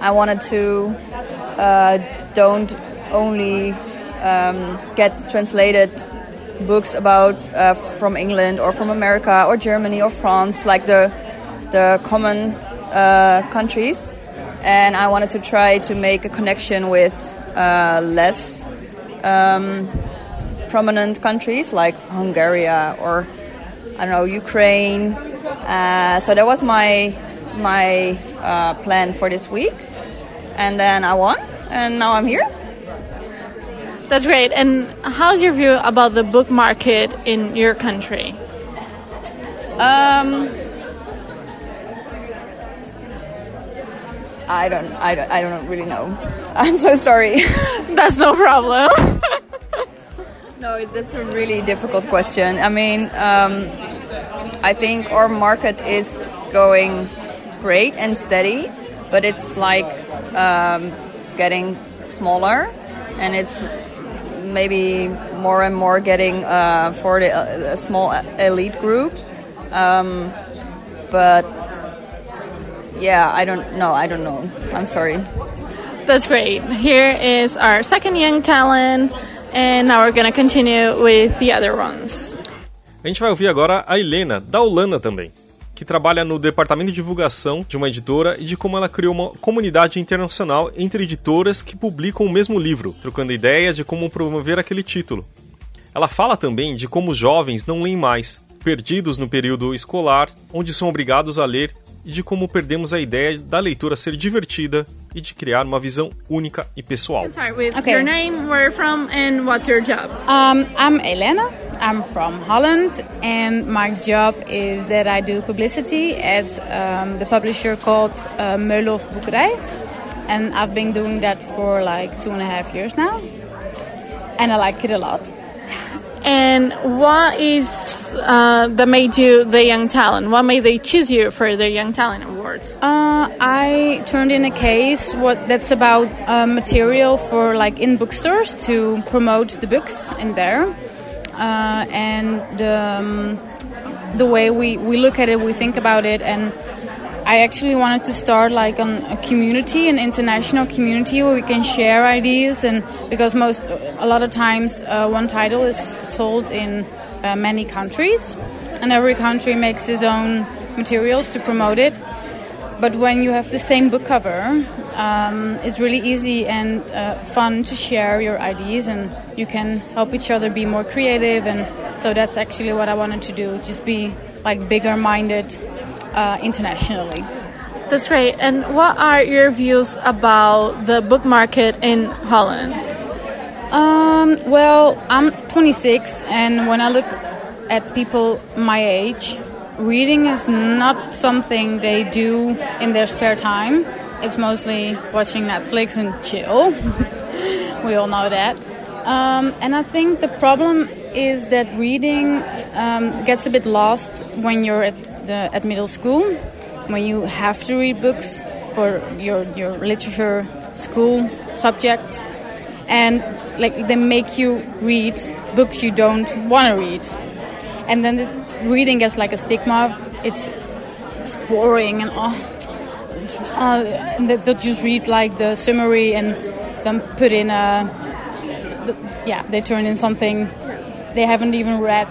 [SPEAKER 13] I wanted to don't only um, get translated books about uh, from England or from America or Germany or France, like the the common uh, countries. And I wanted to try to make a connection with uh, less um, prominent countries like Hungary or I don't know Ukraine. Uh, so that was my my uh, plan for this week, and then I won, and now I'm here.
[SPEAKER 11] That's great. And how's your view about the book market in your country?
[SPEAKER 13] Um, I don't, I don't, I don't really know. I'm so sorry.
[SPEAKER 11] That's no problem.
[SPEAKER 13] no, that's a really difficult question. I mean, um, I think our market is going great and steady, but it's like um, getting smaller, and it's maybe more and more getting uh, for the uh, small elite group. Um, but yeah, I don't know. I don't know. I'm sorry.
[SPEAKER 11] That's great. Here is our second young talent, and now we're gonna continue with the other ones.
[SPEAKER 1] A gente vai ouvir agora a Helena, da Holanda também, que trabalha no departamento de divulgação de uma editora e de como ela criou uma comunidade internacional entre editoras que publicam o mesmo livro, trocando ideias de como promover aquele título. Ela fala também de como os jovens não leem mais, perdidos no período escolar, onde são obrigados a ler e de como perdemos a ideia da leitura ser divertida e de criar uma visão única e pessoal.
[SPEAKER 11] Start with okay. your name, where you're from, and what's your job?
[SPEAKER 14] Um, I'm Elena. I'm from Holland, and my job is that I do publicity at um, the publisher called uh, Meulhof Boekerij, and I've been doing that for like two and a half years now, and I like it a lot.
[SPEAKER 11] And what is uh, that made you the Young Talent? What made they choose you for the Young Talent Awards?
[SPEAKER 14] Uh, I turned in a case what that's about uh, material for like in bookstores to promote the books in there, uh, and um, the way we, we look at it, we think about it, and I actually wanted to start like on a community, an international community where we can share ideas, and because most, a lot of times, uh, one title is sold in uh, many countries, and every country makes its own materials to promote it. But when you have the same book cover, um, it's really easy and uh, fun to share your ideas, and you can help each other be more creative. And so that's actually what I wanted to do: just be like bigger-minded uh, internationally.
[SPEAKER 11] That's great. And what are your views about the book market in Holland?
[SPEAKER 14] Um, well, I'm 26, and when I look at people my age, reading is not something they do in their spare time. It's mostly watching Netflix and chill. we all know that. Um, and I think the problem is that reading um, gets a bit lost when you're at the, at middle school when you have to read books for your your literature school subjects and like they make you read books you don't want to read. And then the reading gets like a stigma it's, it's boring and oh, uh, and they'll just read like the summary and then put in a the, yeah they turn in something they haven't even read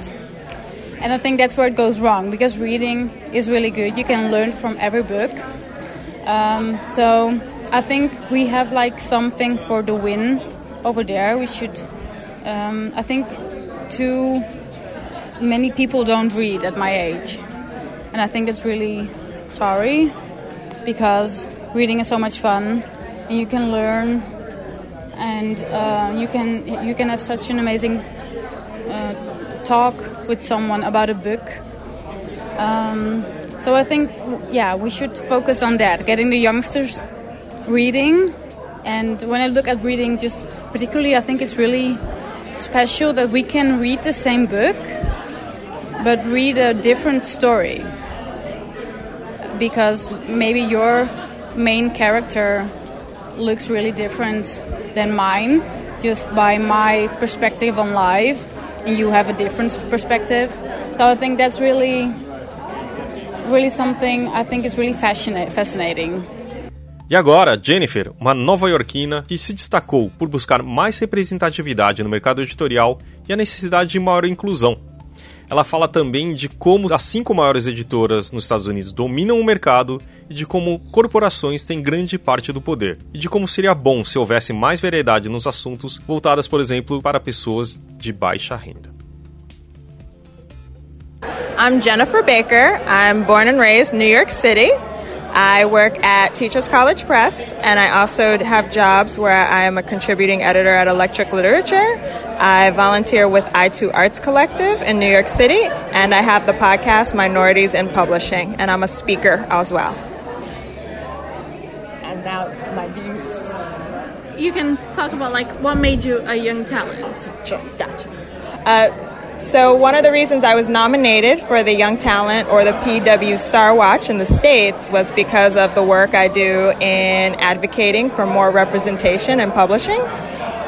[SPEAKER 14] and I think that's where it goes wrong because reading is really good. You can learn from every book. Um, so I think we have like something for the win over there. We should. Um, I think too many people don't read at my age, and I think that's really sorry because reading is so much fun, and you can learn, and uh, you can you can have such an amazing uh, talk with someone about a book. Um, so I think, yeah, we should focus on that, getting the youngsters reading. And when I look at reading, just particularly, I think it's really special that we can read the same book, but read a different story. Because maybe your main character looks really different than mine, just by my perspective on life you have a different perspective. So I think that's really, really something I think is really fascinating.
[SPEAKER 1] E agora, Jennifer, uma nova-iorquina que se destacou por buscar mais representatividade no mercado editorial e a necessidade de maior inclusão. Ela fala também de como as cinco maiores editoras nos Estados Unidos dominam o mercado e de como corporações têm grande parte do poder, e de como seria bom se houvesse mais variedade nos assuntos voltadas, por exemplo, para pessoas de baixa renda.
[SPEAKER 15] I'm Jennifer Baker. I'm born and raised New York City. I work at Teachers College Press, and I also have jobs where I am a contributing editor at Electric Literature. I volunteer with I2 Arts Collective in New York City, and I have the podcast Minorities in Publishing, and I'm a speaker as well. And now it's my views.
[SPEAKER 7] You can talk about like what made you a young talent.
[SPEAKER 15] Sure, gotcha. Uh, so, one of the reasons I was nominated for the Young Talent or the PW Star Watch in the States was because of the work I do in advocating for more representation in publishing.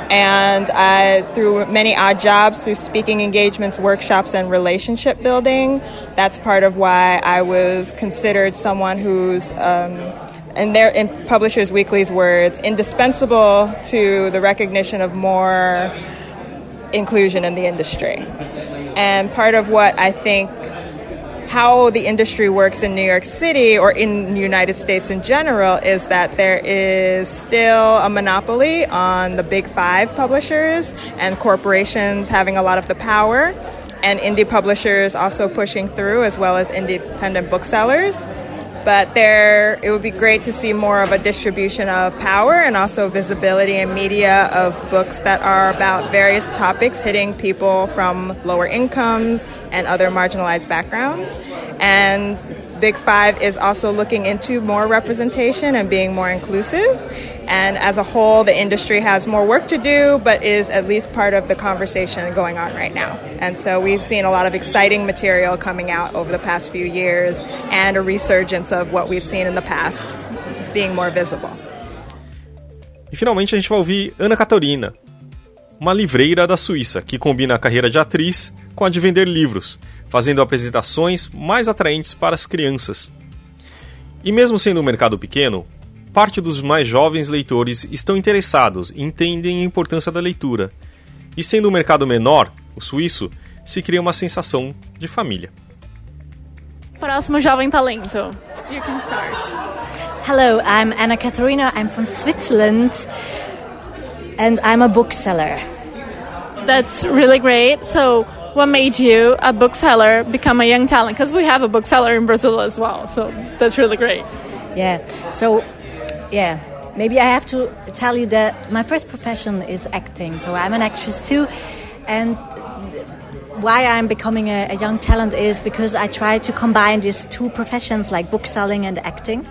[SPEAKER 15] And I, through many odd jobs, through speaking engagements, workshops, and relationship building, that's part of why I was considered someone who's um, their in Publishers Weekly's words, indispensable to the recognition of more inclusion in the industry. And part of what I think how the industry works in New York City or in the United States in general is that there is still a monopoly on the big five publishers and corporations having a lot of the power, and indie publishers also pushing through, as well as independent booksellers but there it would be great to see more of a distribution of power and also visibility in media of books that are about various topics hitting people from lower incomes and other marginalized backgrounds. And big five is also looking into more representation and being more inclusive and as a whole, the industry has more work to do, but is at least part of the conversation going on right now. And so we've seen a lot of exciting material coming out over the past few years and a resurgence of what we've seen in the past being more visible.
[SPEAKER 1] E finalmente a gente vai ouvir Ana Catarina, uma livreira da Suíça que combina a carreira de atriz com a de vender livros, fazendo apresentações mais atraentes para as crianças. E mesmo sendo um mercado pequeno, parte dos mais jovens leitores estão interessados e entendem a importância da leitura. E sendo um mercado menor, o suíço, se cria uma sensação de família.
[SPEAKER 7] Próximo jovem talento. You can start.
[SPEAKER 16] Hello, I'm Anna Katharina. I'm from Switzerland and I'm a bookseller.
[SPEAKER 7] That's really great. So, what made you, a bookseller, become a young talent? Because we have a bookseller in Brazil as well. So, that's really great.
[SPEAKER 16] Yeah. So, yeah, maybe I have to tell you that my first profession is acting. So I'm an actress too, and why I'm becoming a, a, young talent is because I try to combine these two professions, like bookselling and acting,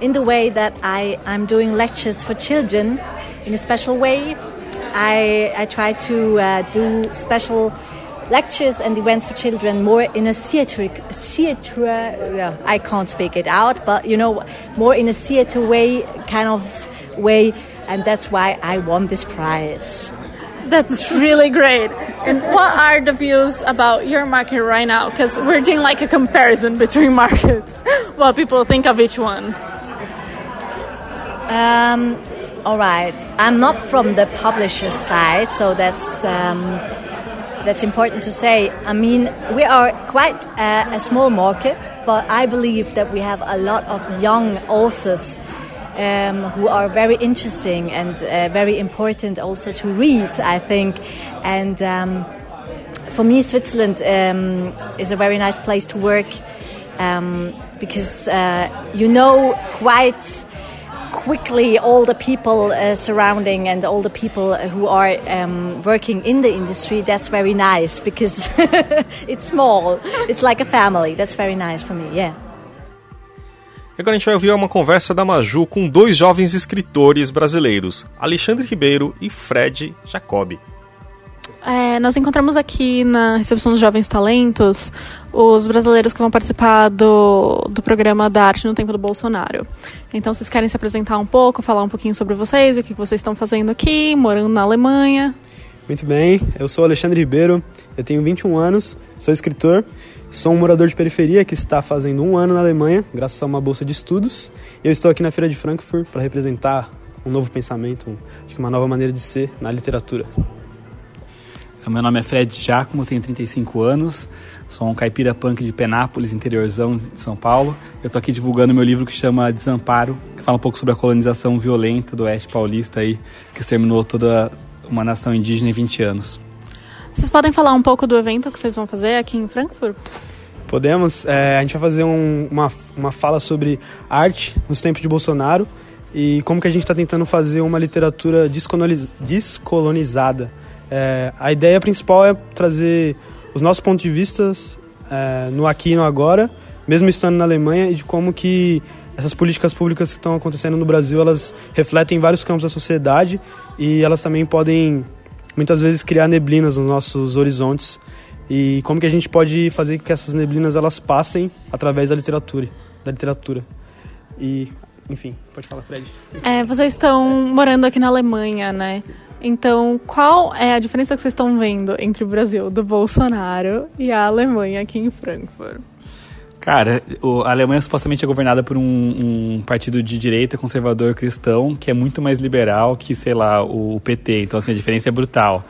[SPEAKER 16] in the way that I I'm doing lectures for children in a special way. I I try to uh, do special lectures and events for children more in a theater, theater yeah, I can't speak it out, but you know, more in a theater way, kind of way, and that's why I won this prize.
[SPEAKER 7] That's really great. And what are the views about your market right now? Because we're doing like a comparison between markets. what people think of each one.
[SPEAKER 16] Um, all right. I'm not from the publisher side, so that's. Um, that's important to say. I mean, we are quite a, a small market, but I believe that we have a lot of young authors um, who are very interesting and uh, very important also to read, I think. And um, for me, Switzerland um, is a very nice place to work um, because uh, you know quite quickly all the people uh, surrounding and all the people who are um, working in the industry, that's very nice because it's small. It's like a family. That's very nice for me, yeah.
[SPEAKER 1] Agora a gente vai ouvir uma conversa da Maju com dois jovens escritores brasileiros, Alexandre Ribeiro e Fred Jacobi.
[SPEAKER 7] É, nós encontramos aqui na recepção dos Jovens Talentos os brasileiros que vão participar do, do programa da Arte no Tempo do Bolsonaro. Então, vocês querem se apresentar um pouco, falar um pouquinho sobre vocês, o que vocês estão fazendo aqui, morando na Alemanha?
[SPEAKER 17] Muito bem, eu sou Alexandre Ribeiro, eu tenho 21 anos, sou escritor, Sou um morador de periferia que está fazendo um ano na Alemanha, graças a uma bolsa de estudos. Eu estou aqui na Feira de Frankfurt para representar um novo pensamento, acho que uma nova maneira de ser na literatura.
[SPEAKER 18] Meu nome é Fred Giacomo, tenho 35 anos, sou um caipira punk de Penápolis, interiorzão de São Paulo. Eu estou aqui divulgando meu livro que chama Desamparo, que fala um pouco sobre a colonização violenta do oeste paulista aí, que exterminou toda uma nação indígena em 20 anos.
[SPEAKER 4] Vocês podem falar um pouco do evento que vocês vão fazer aqui em Frankfurt?
[SPEAKER 17] Podemos. É, a gente vai fazer um, uma, uma fala sobre arte nos tempos de Bolsonaro e como que a gente está tentando fazer uma literatura descolonizada é, a ideia principal é trazer os nossos pontos de vista é, no aqui e no agora, mesmo estando na Alemanha, e de como que essas políticas públicas que estão acontecendo no Brasil, elas refletem vários campos da sociedade e elas também podem, muitas vezes, criar neblinas nos nossos horizontes e como que a gente pode fazer com que essas neblinas elas passem através da literatura, da literatura. E, enfim, pode falar, Fred.
[SPEAKER 4] É, vocês estão morando aqui na Alemanha, né? Então, qual é a diferença que vocês estão vendo entre o Brasil do Bolsonaro e a Alemanha aqui em Frankfurt?
[SPEAKER 18] Cara, a Alemanha supostamente é governada por um, um, partido de direita conservador cristão que é muito mais liberal que, sei lá, o, PT. Então, assim, a diferença é brutal.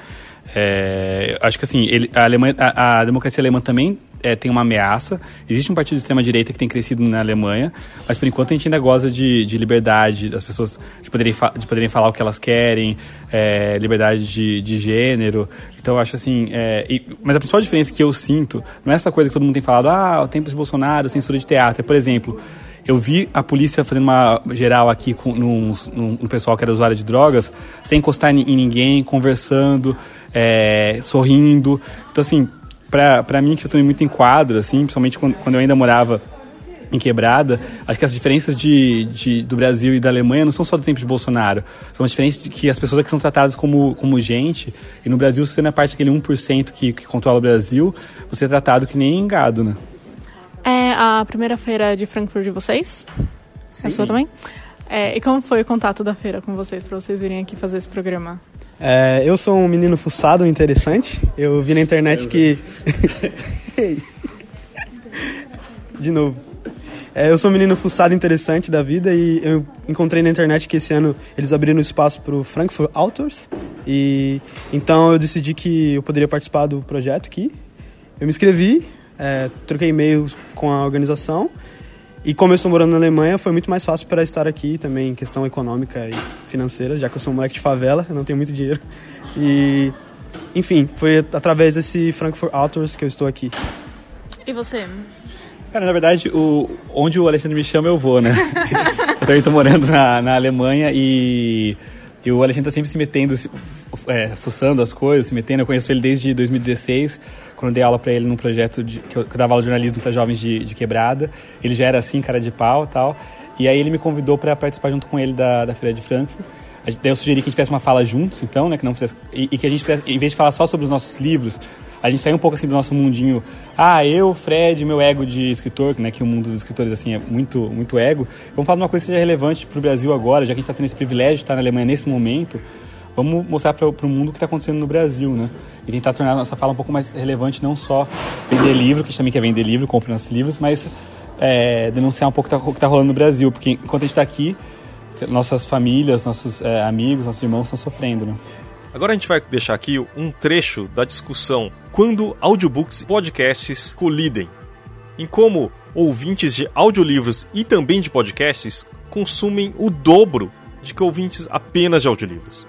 [SPEAKER 18] É, acho que assim, ele, a, Alemanha, a, a democracia alemã também é, tem uma ameaça. Existe um partido de extrema-direita que tem crescido na Alemanha, mas por enquanto a gente ainda goza de, de liberdade, das pessoas de poderem, de poderem falar o que elas querem, é, liberdade de, de gênero. Então acho assim. É, e, mas a principal diferença que eu sinto não é essa coisa que todo mundo tem falado, ah, o tempo de Bolsonaro, censura de teatro. É, por exemplo, eu vi a polícia fazendo uma geral aqui com no pessoal que era usuário de drogas, sem encostar em, em ninguém, conversando, é, sorrindo. Então, assim, para mim, que eu tomei muito em quadro, assim, principalmente quando, quando eu ainda morava em quebrada, acho que as diferenças de, de, do Brasil e da Alemanha não são só do tempo de Bolsonaro. São as diferenças de que as pessoas aqui são tratadas como, como gente. E no Brasil, se você é parte daquele 1% que, que controla o Brasil, você é tratado que nem gado, né?
[SPEAKER 4] É a primeira feira de Frankfurt de vocês? Sim. A sua também? É, e como foi o contato da feira com vocês, para vocês virem aqui fazer esse programa?
[SPEAKER 17] É, eu sou um menino fuçado, interessante. Eu vi na internet que. De novo. É, eu sou um menino fuçado interessante da vida e eu encontrei na internet que esse ano eles abriram espaço para o Frankfurt Authors. E então eu decidi que eu poderia participar do projeto aqui. Eu me inscrevi, é, troquei e-mails com a organização e como eu estou morando na Alemanha, foi muito mais fácil para estar aqui também em questão econômica e financeira, já que eu sou um moleque de favela, eu não tenho muito dinheiro. E, enfim, foi através desse Frankfurt Authors que eu estou aqui.
[SPEAKER 4] E você?
[SPEAKER 18] Cara, na verdade, o, onde o Alexandre me chama, eu vou, né? eu também estou morando na, na Alemanha e, e o Alexandre está sempre se metendo, se, é, fuçando as coisas, se metendo. Eu conheço ele desde 2016 quando eu dei aula para ele num projeto de, que, eu, que eu dava aula de jornalismo para jovens de, de, quebrada. Ele já era assim, cara de pau tal. E aí ele me convidou para participar junto com ele da, da Feira de Frankfurt. Daí eu sugeri que a gente fizesse uma fala juntos, então, né? Que não fizesse, e, e, que a gente fizesse, em vez de falar só sobre os nossos livros, a gente sair um pouco assim do nosso mundinho. Ah, eu, Fred, meu ego de escritor, né? Que o mundo dos escritores assim é muito, muito ego. Vamos falar de uma coisa que seja relevante para o Brasil agora, já que a gente está tendo esse privilégio de estar na Alemanha nesse momento vamos mostrar para o mundo o que está acontecendo no Brasil, né? E tentar tornar a nossa fala um pouco mais relevante, não só vender livro, que a gente também quer vender livro, compra nossos livros, mas é, denunciar um pouco o que está rolando no Brasil, porque enquanto a gente está aqui, nossas famílias, nossos é, amigos, nossos irmãos estão sofrendo, né?
[SPEAKER 1] Agora a gente vai deixar aqui um trecho da discussão quando audiobooks e podcasts colidem, em como ouvintes de audiolivros e também de podcasts consumem o dobro de que ouvintes apenas de audiolivros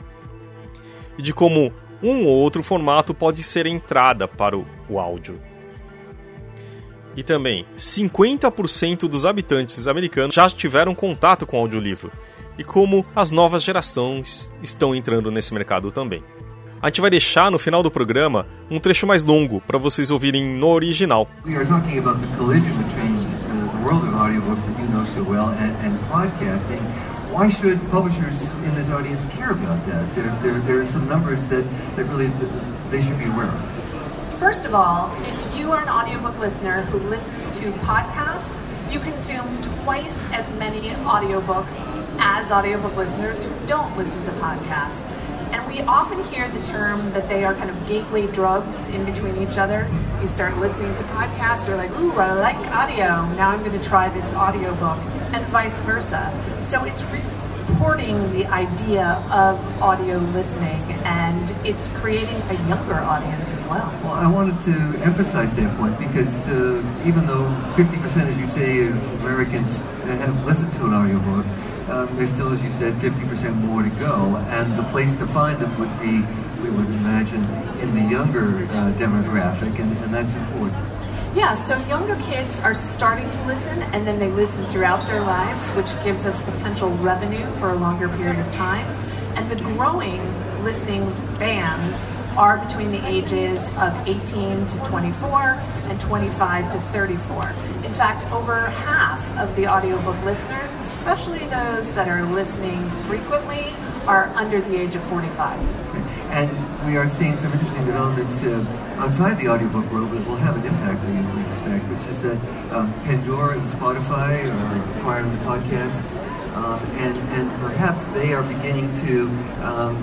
[SPEAKER 1] e de como um ou outro formato pode ser entrada para o, o áudio. E também, 50% dos habitantes americanos já tiveram contato com audiolivro, e como as novas gerações estão entrando nesse mercado também. A gente vai deixar no final do programa um trecho mais longo para vocês ouvirem no original. We are why should publishers in this audience care about that? There, there, there are some numbers that, that really they should be aware of.
[SPEAKER 19] First of all, if you are an audiobook listener who listens to podcasts, you consume twice as many audiobooks as audiobook listeners who don't listen to podcasts. And we often hear the term that they are kind of gateway drugs in between each other. You start listening to podcasts, you're like, ooh, I like audio. Now I'm going to try this audiobook, and vice versa. So it's reporting the idea of audio listening, and it's creating a younger audience as well.
[SPEAKER 20] Well, I wanted to emphasize that point because uh, even though 50%, as you say, of Americans have listened to an audiobook, um, there's still, as you said, 50% more to go. And the place to find them would be, we would imagine, in the younger uh, demographic, and, and that's important.
[SPEAKER 19] Yeah, so younger kids are starting to listen and then they listen throughout their lives, which gives us potential revenue for a longer period of time. And the growing listening bands are between the ages of 18 to 24 and 25 to 34. In fact, over half of the audiobook listeners, especially those that are listening frequently, are under the age of 45.
[SPEAKER 20] And we are seeing some interesting developments uh, outside the audiobook world that will have an impact, we expect, which is that um, Pandora and Spotify are acquiring the podcasts, um, and, and perhaps they are beginning to um,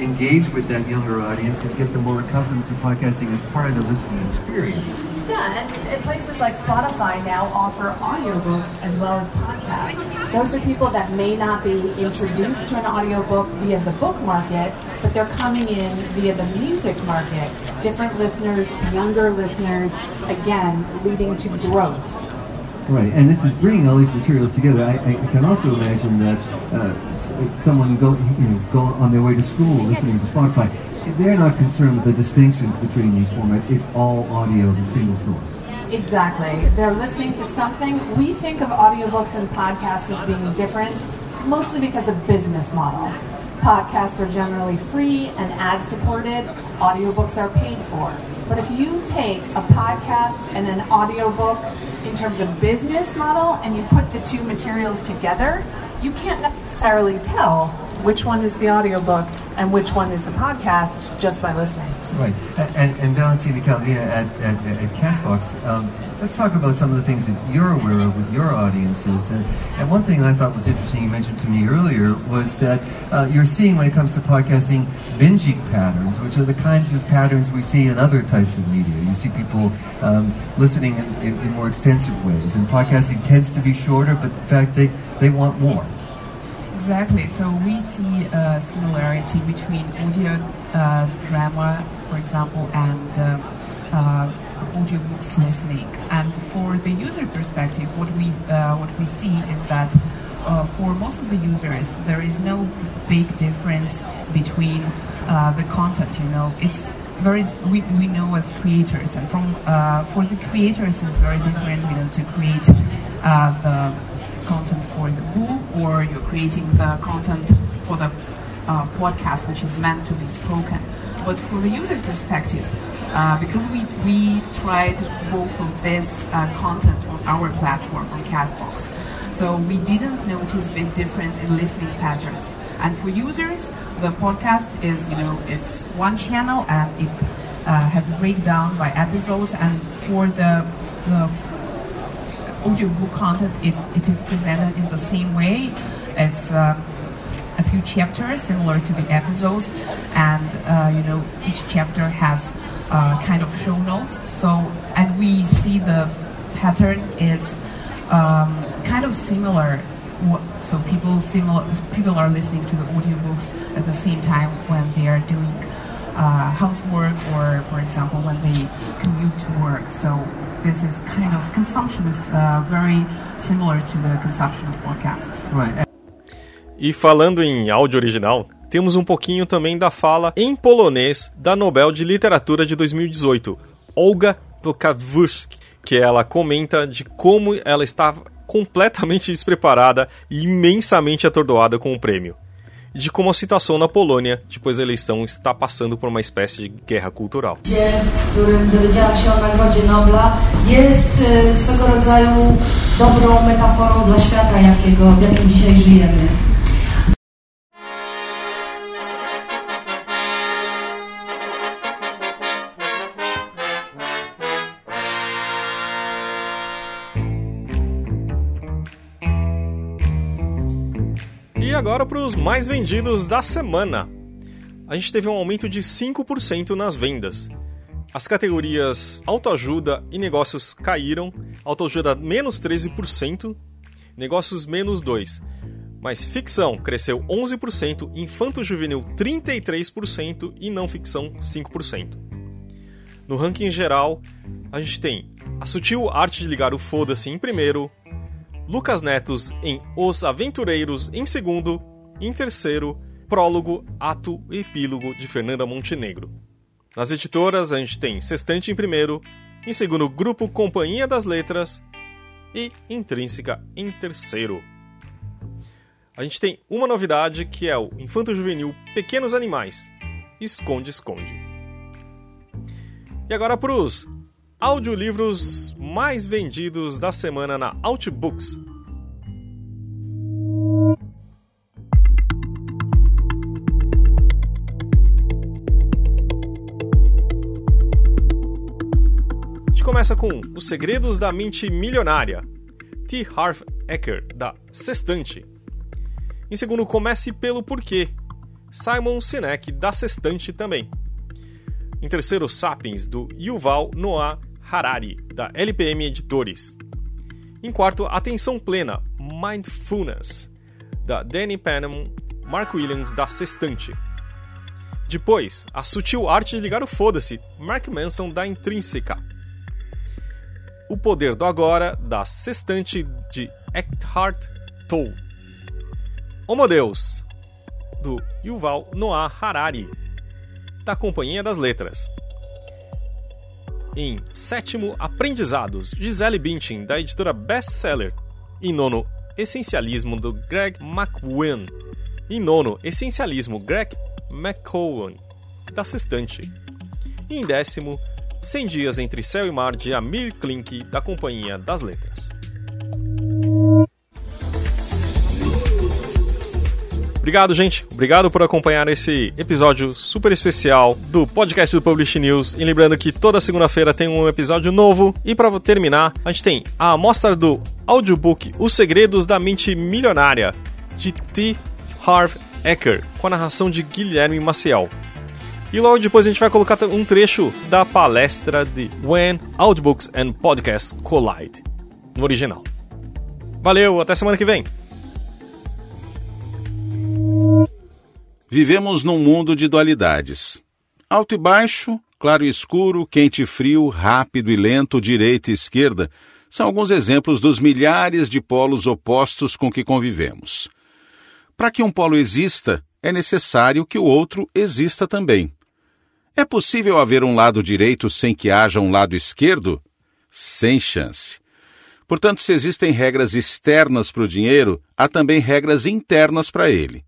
[SPEAKER 20] engage with that younger audience and get them more accustomed to podcasting as part of the listening experience.
[SPEAKER 19] Yeah, and, and places like Spotify now offer audiobooks as well as podcasts. Those are people that may not be introduced to an audiobook via the book market, but they're coming in via the music market. Different listeners, younger listeners, again, leading to growth.
[SPEAKER 20] Right, and this is bringing all these materials together. I, I can also imagine that uh, someone go, you know, go on their way to school listening to Spotify. They're not concerned with the distinctions between these formats. It's all audio, the single source.
[SPEAKER 19] Exactly. They're listening to something. We think of audiobooks and podcasts as being different, mostly because of business model. Podcasts are generally free and ad supported, audiobooks are paid for. But if you take a podcast and an audiobook in terms of business model and you put the two materials together, you can't necessarily tell which one is the audiobook and which one is the podcast just by listening.
[SPEAKER 20] Right, and, and Valentina Caldina at, at, at Castbox, um, let's talk about some of the things that you're aware of with your audiences. And, and one thing I thought was interesting you mentioned to me earlier was that uh, you're seeing when it comes to podcasting binging patterns, which are the kinds of patterns we see in other types of media. You see people um, listening in, in, in more extensive ways, and podcasting tends to be shorter, but in fact they, they want more.
[SPEAKER 21] Exactly. So we see a similarity between audio uh, drama, for example, and uh, uh, audiobooks listening. And for the user perspective, what we uh, what we see is that uh, for most of the users, there is no big difference between uh, the content. You know, it's very we, we know as creators, and from for the creators, it's very different. You know, to create the content for the book or you're creating the content for the uh, podcast which is meant to be spoken. But for the user perspective uh, because we, we tried both of this uh, content on our platform on castbox so we didn't notice big difference in listening patterns. And for users the podcast is you know it's one channel and it uh, has a breakdown by episodes and for the, the audiobook content, it, it is presented in the same way. It's uh, a few chapters similar to the episodes, and uh, you know each chapter has uh, kind of show notes. So and we see the pattern is um, kind of similar. So people similar people are listening to the audiobooks at the same time when they are doing uh, housework or, for example, when they commute to work. So this is kind of consumption is uh, very similar to the consumption of podcasts.
[SPEAKER 20] Right.
[SPEAKER 1] E falando em áudio original, temos um pouquinho também da fala em polonês da Nobel de Literatura de 2018, Olga Tokarczuk, que ela comenta de como ela estava completamente despreparada e imensamente atordoada com o prêmio. De como a situação na Polônia, depois da eleição, está passando por uma espécie de guerra cultural.
[SPEAKER 22] w.
[SPEAKER 1] Mais vendidos da semana. a gente teve um aumento de 5% nas vendas. As categorias autoajuda e negócios caíram, autoajuda menos 13%, negócios menos 2%. Mas ficção cresceu 11%, infanto-juvenil 33% e não ficção 5%. No ranking geral, a gente tem a sutil arte de ligar o foda-se em primeiro, Lucas Netos em Os Aventureiros em segundo, em terceiro, prólogo, ato e epílogo de Fernanda Montenegro. Nas editoras, a gente tem Sextante em primeiro, em segundo, Grupo Companhia das Letras e Intrínseca em terceiro. A gente tem uma novidade que é o Infanto Juvenil Pequenos Animais Esconde Esconde. E agora para os audiolivros mais vendidos da semana na Outbooks. Gente começa com Os Segredos da Mente Milionária, T. Harv Eker, da Sextante. Em segundo, Comece pelo Porquê, Simon Sinek, da Sextante também. Em terceiro, Sapiens, do Yuval Noah Harari, da LPM Editores. Em quarto, Atenção Plena, Mindfulness, da Danny Panham, Mark Williams, da Sextante. Depois, A Sutil Arte de Ligar o Foda-se, Mark Manson, da Intrínseca. O Poder do Agora, da Sextante, de Eckhart Tolle. Homo Deus, do Yuval Noah Harari, da Companhia das Letras. Em sétimo, Aprendizados, Gisele Bündchen, da editora Bestseller. Em nono, Essencialismo, do Greg McWan. Em nono, Essencialismo, Greg McCowan, da Sextante. Em décimo, 100 Dias Entre Céu e Mar, de Amir Klink, da Companhia das Letras. Obrigado, gente. Obrigado por acompanhar esse episódio super especial do podcast do Publish News. E lembrando que toda segunda-feira tem um episódio novo. E para terminar, a gente tem a amostra do audiobook Os Segredos da Mente Milionária, de T. Harv Eker, com a narração de Guilherme Maciel. E logo depois a gente vai colocar um trecho da palestra de When Audiobooks and Podcasts Collide, no original. Valeu, até semana que vem!
[SPEAKER 23] Vivemos num mundo de dualidades. Alto e baixo, claro e escuro, quente e frio, rápido e lento, direita e esquerda, são alguns exemplos dos milhares de polos opostos com que convivemos. Para que um polo exista, é necessário que o outro exista também. É possível haver um lado direito sem que haja um lado esquerdo? Sem chance. Portanto, se existem regras externas para o dinheiro, há também regras internas para ele.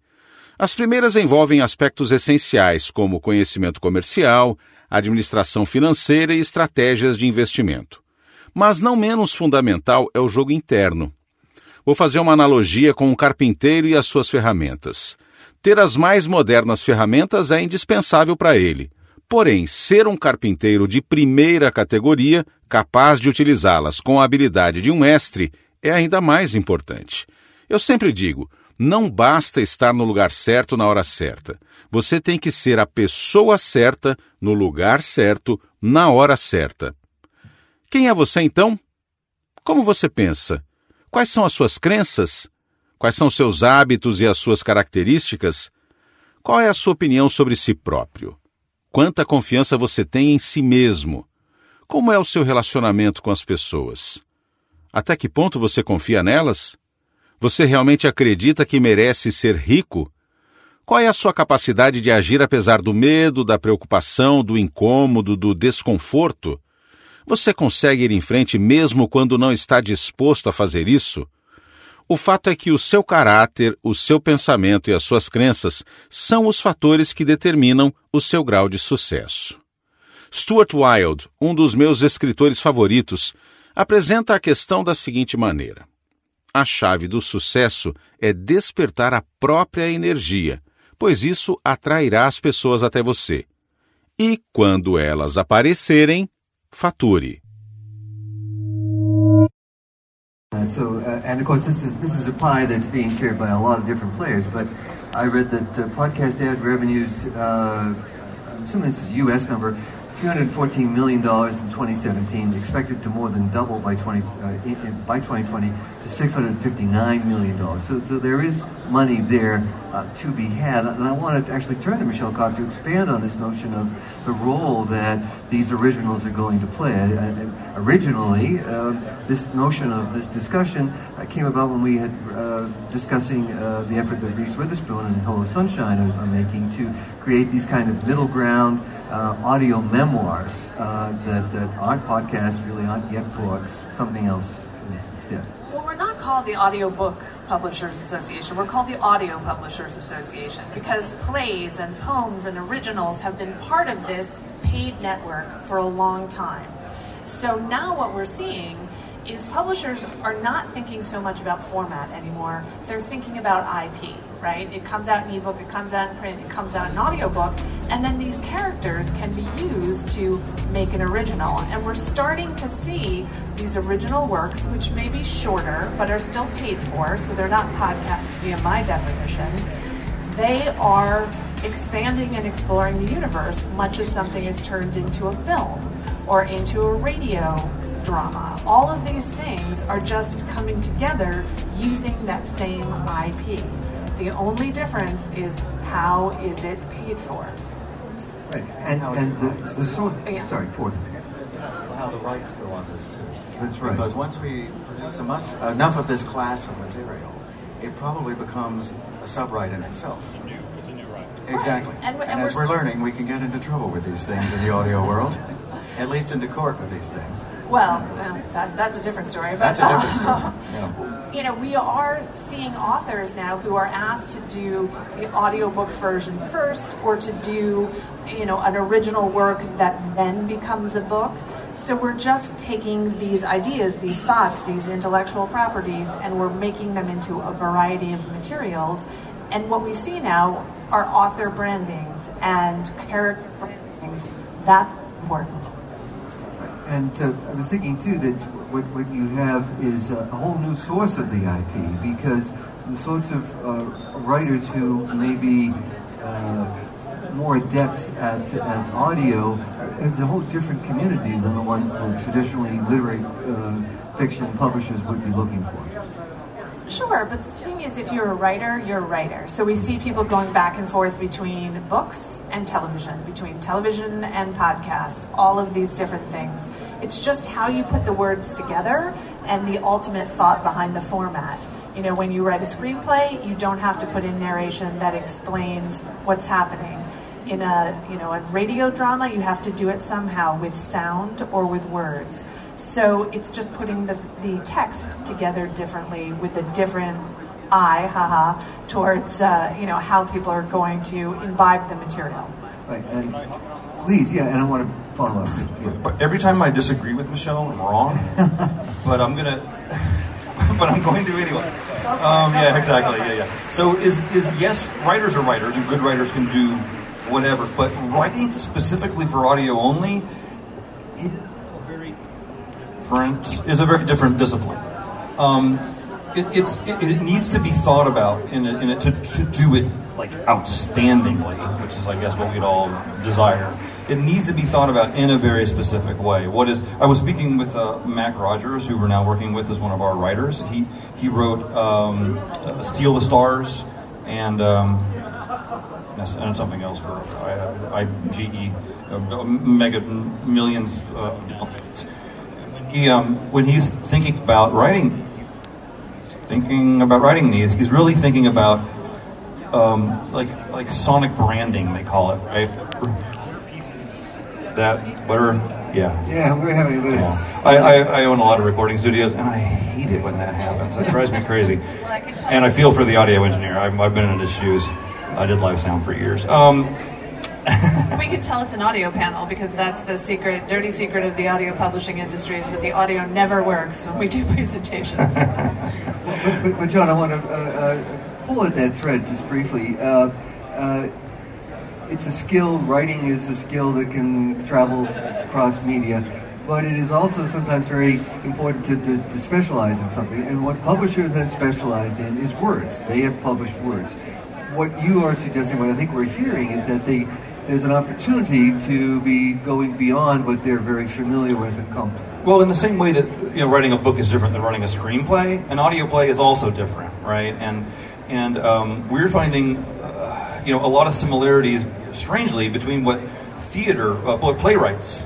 [SPEAKER 23] As primeiras envolvem aspectos essenciais, como conhecimento comercial, administração financeira e estratégias de investimento. Mas não menos fundamental é o jogo interno. Vou fazer uma analogia com um carpinteiro e as suas ferramentas. Ter as mais modernas ferramentas é indispensável para ele. Porém, ser um carpinteiro de primeira categoria, capaz de utilizá-las com a habilidade de um mestre, é ainda mais importante. Eu sempre digo: não basta estar no lugar certo na hora certa. Você tem que ser a pessoa certa, no lugar certo, na hora certa. Quem é você então? Como você pensa? Quais são as suas crenças? Quais são seus hábitos e as suas características? Qual é a sua opinião sobre si próprio? Quanta confiança você tem em si mesmo? Como é o seu relacionamento com as pessoas? Até que ponto você confia nelas? Você realmente acredita que merece ser rico? Qual é a sua capacidade de agir apesar do medo, da preocupação, do incômodo, do desconforto? Você consegue ir em frente mesmo quando não está disposto a fazer isso? O fato é que o seu caráter, o seu pensamento e as suas crenças são os fatores que determinam o seu grau de sucesso. Stuart Wilde, um dos meus escritores favoritos, apresenta a questão da seguinte maneira: A chave do sucesso é despertar a própria energia, pois isso atrairá as pessoas até você. E quando elas aparecerem, fature.
[SPEAKER 20] And so, uh, and of course, this is this is a pie that's being shared by a lot of different players. But I read that uh, podcast ad revenues, uh, assuming this is a U.S. number, $314 million in 2017, expected to more than double by 20 uh, in, in, by 2020 to 659 million dollars. So, so there is money there uh, to be had, and I want to actually turn to Michelle Cobb to expand on this notion of the role that these originals are going to play. Uh, originally, um, this notion of this discussion uh, came about when we had uh, discussing uh, the effort that Reese Witherspoon and Hello Sunshine are, are making to create these kind of middle ground uh, audio memoirs uh, that, that aren't podcasts, really aren't yet books, something else instead.
[SPEAKER 19] We're not called the Audiobook Publishers Association. We're called the Audio Publishers Association because plays and poems and originals have been part of this paid network for a long time. So now what we're seeing is publishers are not thinking so much about format anymore. They're thinking about IP, right? It comes out in ebook, it comes out in print, it comes out in audiobook, and then these characters can be used to make an original. And we're starting to see these original works, which may be shorter, but are still paid for, so they're not podcasts via my definition. They are expanding and exploring the universe, much as something is turned into a film or into a radio drama. All of these things are just coming together using that same IP. The only difference is how is it paid for?
[SPEAKER 20] Right, and, and the, the sort,
[SPEAKER 19] Yeah.
[SPEAKER 20] sorry, Ford.
[SPEAKER 24] how the rights go on this too.
[SPEAKER 20] That's right.
[SPEAKER 24] Because once we produce a much enough of this class of material, it probably becomes a sub-right in itself. Exactly.
[SPEAKER 19] And and
[SPEAKER 24] And as
[SPEAKER 19] we're-
[SPEAKER 24] we're learning, we can get into trouble with these things in the audio world. At least into court with these things.
[SPEAKER 19] Well, uh, that, that's a different story. But,
[SPEAKER 24] That's a different story. Yeah.
[SPEAKER 19] you know, we are seeing authors now who are asked to do the audiobook version first or to do, you know, an original work that then becomes a book. So we're just taking these ideas, these thoughts, these intellectual properties, and we're making them into a variety of materials. And what we see now are author brandings and character brandings. That's important.
[SPEAKER 20] And uh, I was thinking too that what, what you have is a, whole new source of the IP because the sorts of uh, writers who may be uh, more adept at, at audio uh, is a whole different community than the ones that traditionally literary uh, fiction publishers would be looking for.
[SPEAKER 19] Sure, but is, if you're a writer, you're a writer. So we see people going back and forth between books and television, between television and podcasts, all of these different things. It's just how you put the words together and the ultimate thought behind the format. You know, when you write a screenplay, you don't have to put in narration that explains what's happening. In a, you know, a radio drama, you have to do it somehow with sound or with words. So it's just putting the, the text together differently with a different eye, haha, towards uh, you know how people are going to imbibe the material.
[SPEAKER 20] Right, and please, yeah, and I want to follow up. Yeah.
[SPEAKER 25] But every time I disagree with Michelle, I'm wrong. but I'm gonna, but I'm going to anyway. Um, yeah, exactly. Yeah, yeah. So is is yes, writers are writers, and good writers can do whatever. But writing specifically for audio only is a very different is a very different discipline. Um, it, it's it, it needs to be thought about in a, in a, to, to do it like outstandingly, which is I guess what we'd all desire. It needs to be thought about in a very specific way. What is? I was speaking with uh, Mac Rogers, who we're now working with as one of our writers. He he wrote um, uh, "Steal the Stars" and um, and something else for I- IGE, uh, mega millions. Uh, he um, when he's thinking about writing, thinking about writing these, he's really thinking about um, like like sonic branding, they call it, right? That whatever. yeah.
[SPEAKER 20] Yeah, we're having a bit of.
[SPEAKER 25] Yeah. I, I, I own a lot of recording studios, and I hate it when that happens. It drives me crazy. And I feel for the audio engineer. I've, I've been in his shoes. I did live sound for years. Um,
[SPEAKER 19] We can tell it's an audio panel because that's the secret, dirty secret of the audio publishing industry is that the audio never works when we do presentations.
[SPEAKER 20] But, but, John, I want to uh, uh, pull at that thread just briefly. Uh, uh, it's a skill, writing is a skill that can travel across media, but it is also sometimes very important to, to, to specialize in something. And what publishers have specialized in is words. They have published words. what you are suggesting, what I think we're hearing, is that they, there's an opportunity to be going beyond what they're very familiar with and comfortable.
[SPEAKER 25] Well, in the same way that you know, writing a book is different than writing a screenplay, an audio play is also different, right? And and um, we're finding, uh, you know, a lot of similarities, strangely, between what theater, uh, what playwrights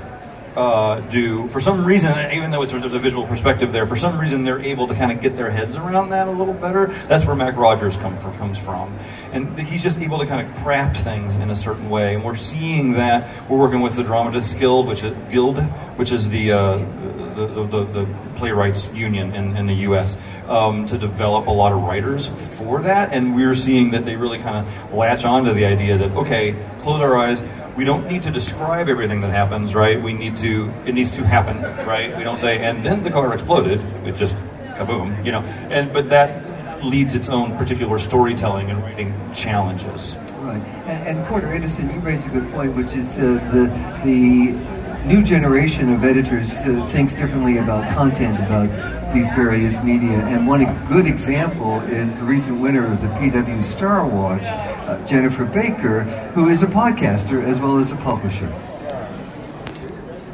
[SPEAKER 25] uh, do. For some reason, even though it's, there's a visual perspective there, for some reason they're able to kind of get their heads around that a little better. That's where Mac Rogers come from, comes from, and he's just able to kind of craft things in a certain way. And we're seeing that. We're working with the Dramatists Guild, which is Guild, which is the uh, the, the, the, playwrights union in, in the U.S. Um, to develop a lot of writers for that, and we're seeing that they really kind of latch onto the idea that okay, close our eyes we don't need to describe everything that happens, right? We need to, it needs to happen, right? We don't say, and then the car exploded. It just kaboom, you know. And but that leads its own particular storytelling and writing challenges.
[SPEAKER 20] Right. And, and Porter Anderson, you raised a good point, which is uh, the the new generation of editors uh, thinks differently about content, about these various media. And one good example is the recent winner of the PW Star Watch, uh, Jennifer Baker, who is a podcaster as well as a publisher.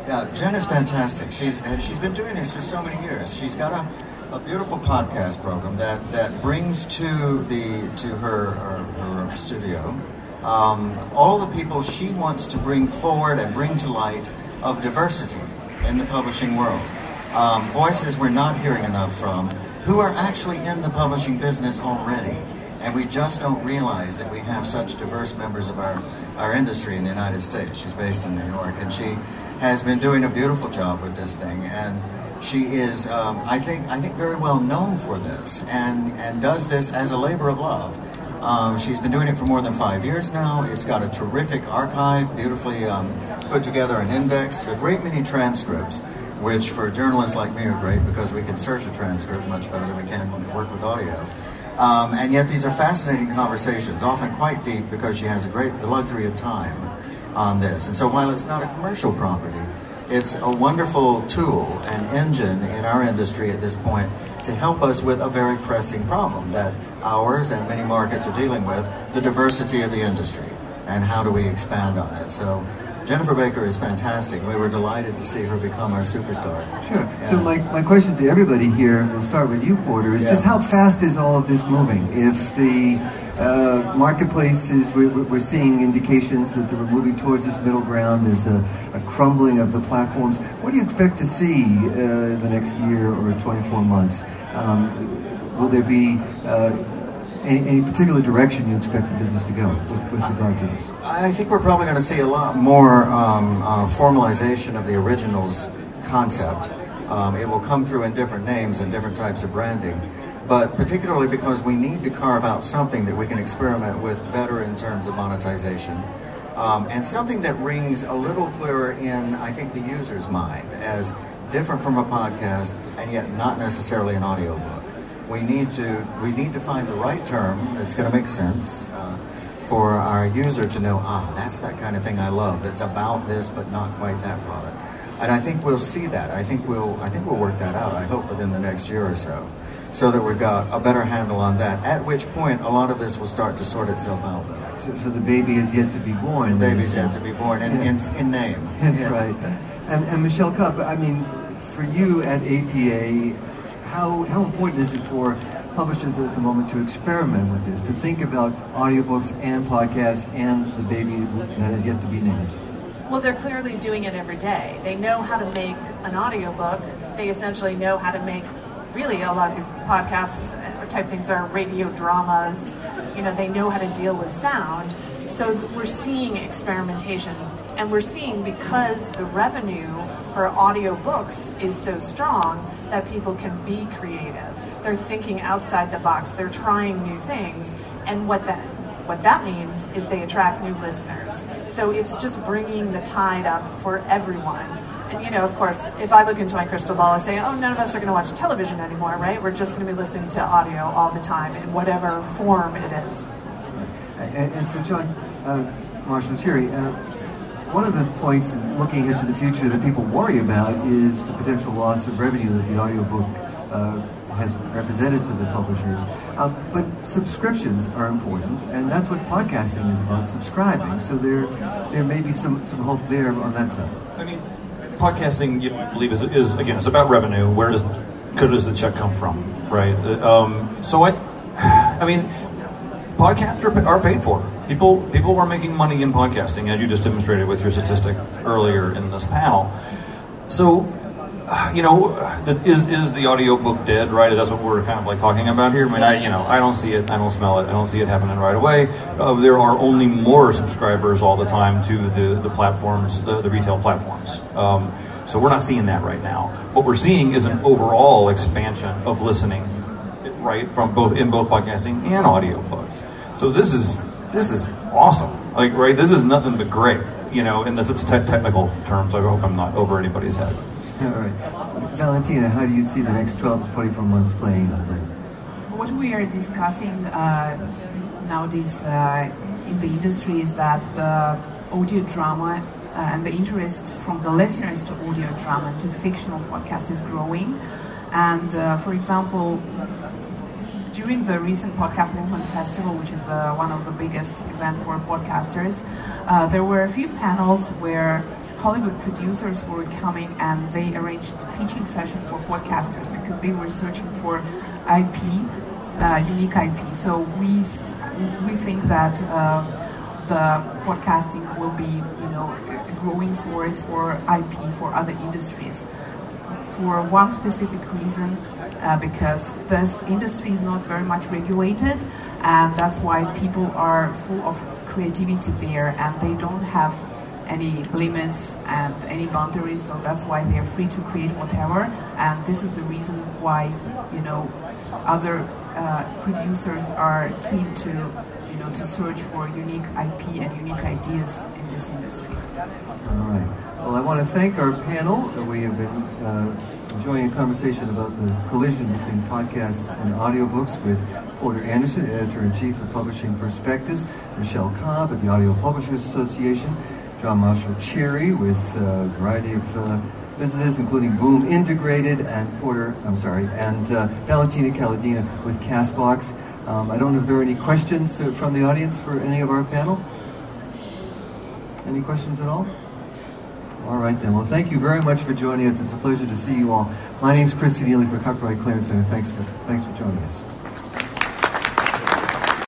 [SPEAKER 24] Yeah, Jen is fantastic. She's she's been doing this for so many years. She's got a, a beautiful podcast program that, that brings to the to her her, her studio um, all the people she wants to bring forward and bring to light of diversity in the publishing world um, voices we're not hearing enough from who are actually in the publishing business already. And we just don't realize that we have such diverse members of our, our industry in the United States. She's based in New York, and she has been doing a beautiful job with this thing. And she is, um, I think, I think very well known for this, and and does this as a labor of love. Um, she's been doing it for more than five years now. It's got a terrific archive, beautifully um, put together and indexed, a great many transcripts which for journalists like me are great because we can search a transcript much better than we can when we work with audio. Um, and yet these are fascinating conversations, often quite deep because she has a great the luxury of time on this. And so while it's not a commercial property, it's a wonderful tool and engine in our industry at this point to help us with a very pressing problem that ours and many markets are dealing with, the diversity of the industry and how do we expand on it. So Jennifer Baker is fantastic. We were delighted to see her become our superstar.
[SPEAKER 20] Sure. Yeah. So my, my question to everybody here, we'll start with you, Porter, is yeah. just how fast is all of this moving? If the uh, marketplace is, we, we're seeing indications that we're moving towards this middle ground. There's a, a crumbling of the platforms. What do you expect to see uh, the next year or 24 months? Um, will there be uh, any, any, particular direction you expect the business to go with, with regard to this?
[SPEAKER 24] I think we're probably going to see a lot more um, uh, formalization of the originals concept. Um, it will come through in different names and different types of branding, but particularly because we need to carve out something that we can experiment with better in terms of monetization. Um, and something that rings a little clearer in, I think, the user's mind as different from a podcast and yet not necessarily an audiobook we need to we need to find the right term that's going to make sense uh, for our user to know. Ah, that's that kind of thing I love. That's about this, but not quite that product. And I think we'll see that. I think we'll I think we'll work that out. I hope within the next year or so, so that we've got a better handle on that. At which point, a lot of this will start to sort itself out.
[SPEAKER 20] So, so the baby is yet to be born.
[SPEAKER 24] The baby's yet to be born in, in, in, name.
[SPEAKER 20] That's right. And, and Michelle Cupp, I mean, for you at APA, how, how important is it for publishers at the moment to experiment with this, to think about audiobooks and podcasts and the baby that is yet to be named?
[SPEAKER 26] Well, they're clearly doing it every day. They know how to make an audiobook. They essentially know how to make really a lot of these podcasts uh, type things are radio dramas. You know, they know how to deal with sound. So we're seeing experimentation and we're seeing because the revenue for audiobooks is so strong that people can be creative. They're thinking outside the box. They're trying new things. And what that what that means is they attract new listeners. So it's just bringing the tide up for everyone. And you know, of course, if I look into my crystal ball, I say, "Oh, none of us are going to watch television anymore, right? We're just going to be listening to audio all the time in whatever form it is."
[SPEAKER 20] And, and so, John, uh, Marshall Thierry, uh, one of the points looking ahead to the future that people worry about is the potential loss of revenue that the audiobook uh, has represented to the publishers. Um, but subscriptions are important, and that's what podcasting is about: subscribing. So there, there may be some some hope there on that side.
[SPEAKER 25] I mean, podcasting, you believe, is, is again, it's about revenue. Where does where does the check come from, right? Um, so I, I mean, podcasts are paid for. People people are making money in podcasting, as you just demonstrated with your statistic earlier in this panel. So, you know, is is the audiobook dead? Right? That's what we're kind of like talking about here. I mean, I you know, I don't see it, I don't smell it, I don't see it happening right away. Uh, there are only more subscribers all the time to the the platforms, the, the retail platforms. Um, so we're not seeing that right now. What we're seeing is an overall expansion of listening, right, from both in both podcasting and audiobooks. So this is this is awesome. Like, right, this is nothing but great. You know, in the te- technical terms. I hope I'm not over anybody's head.
[SPEAKER 20] All right, Valentina, how do you see the next 12 to 24 months playing out there?
[SPEAKER 21] What we are discussing uh, nowadays uh, in the industry is that the audio drama uh, and the interest from the listeners to audio drama to fictional podcast is growing. And uh, for example, during the recent Podcast Movement Festival, which is the, one of the biggest event for podcasters, uh, there were a few panels where Hollywood producers were coming and they arranged pitching sessions for podcasters because they were searching for IP, uh, unique IP. So we we think that uh, the podcasting will be, you know, a growing source for IP for other industries. For one specific reason, uh, because this industry is not very much regulated, and that's why people are full of creativity there, and they don't have any limits and any boundaries. So that's why they're free to create whatever. And this is the reason why you know other uh, producers are keen to you know to search for unique IP and unique ideas in this industry.
[SPEAKER 20] All right. Well, I want to thank our panel. We have been uh, enjoying a conversation about the collision between podcasts and audiobooks with Porter Anderson, editor-in-chief of Publishing Perspectives, Michelle Cobb at the Audio Publishers Association, John Marshall Cherry with a variety of uh, businesses, including Boom Integrated, and Porter, I'm sorry, and uh, Valentina Caladina with Castbox. Um, I don't know if there are any questions uh, from the audience for any of our panel. Any questions at all? All right then. Well, thank you very much for joining us. It's a pleasure to see you all. My name is Chris Neely for Copyright Clearance Center. Thanks for thanks for joining us.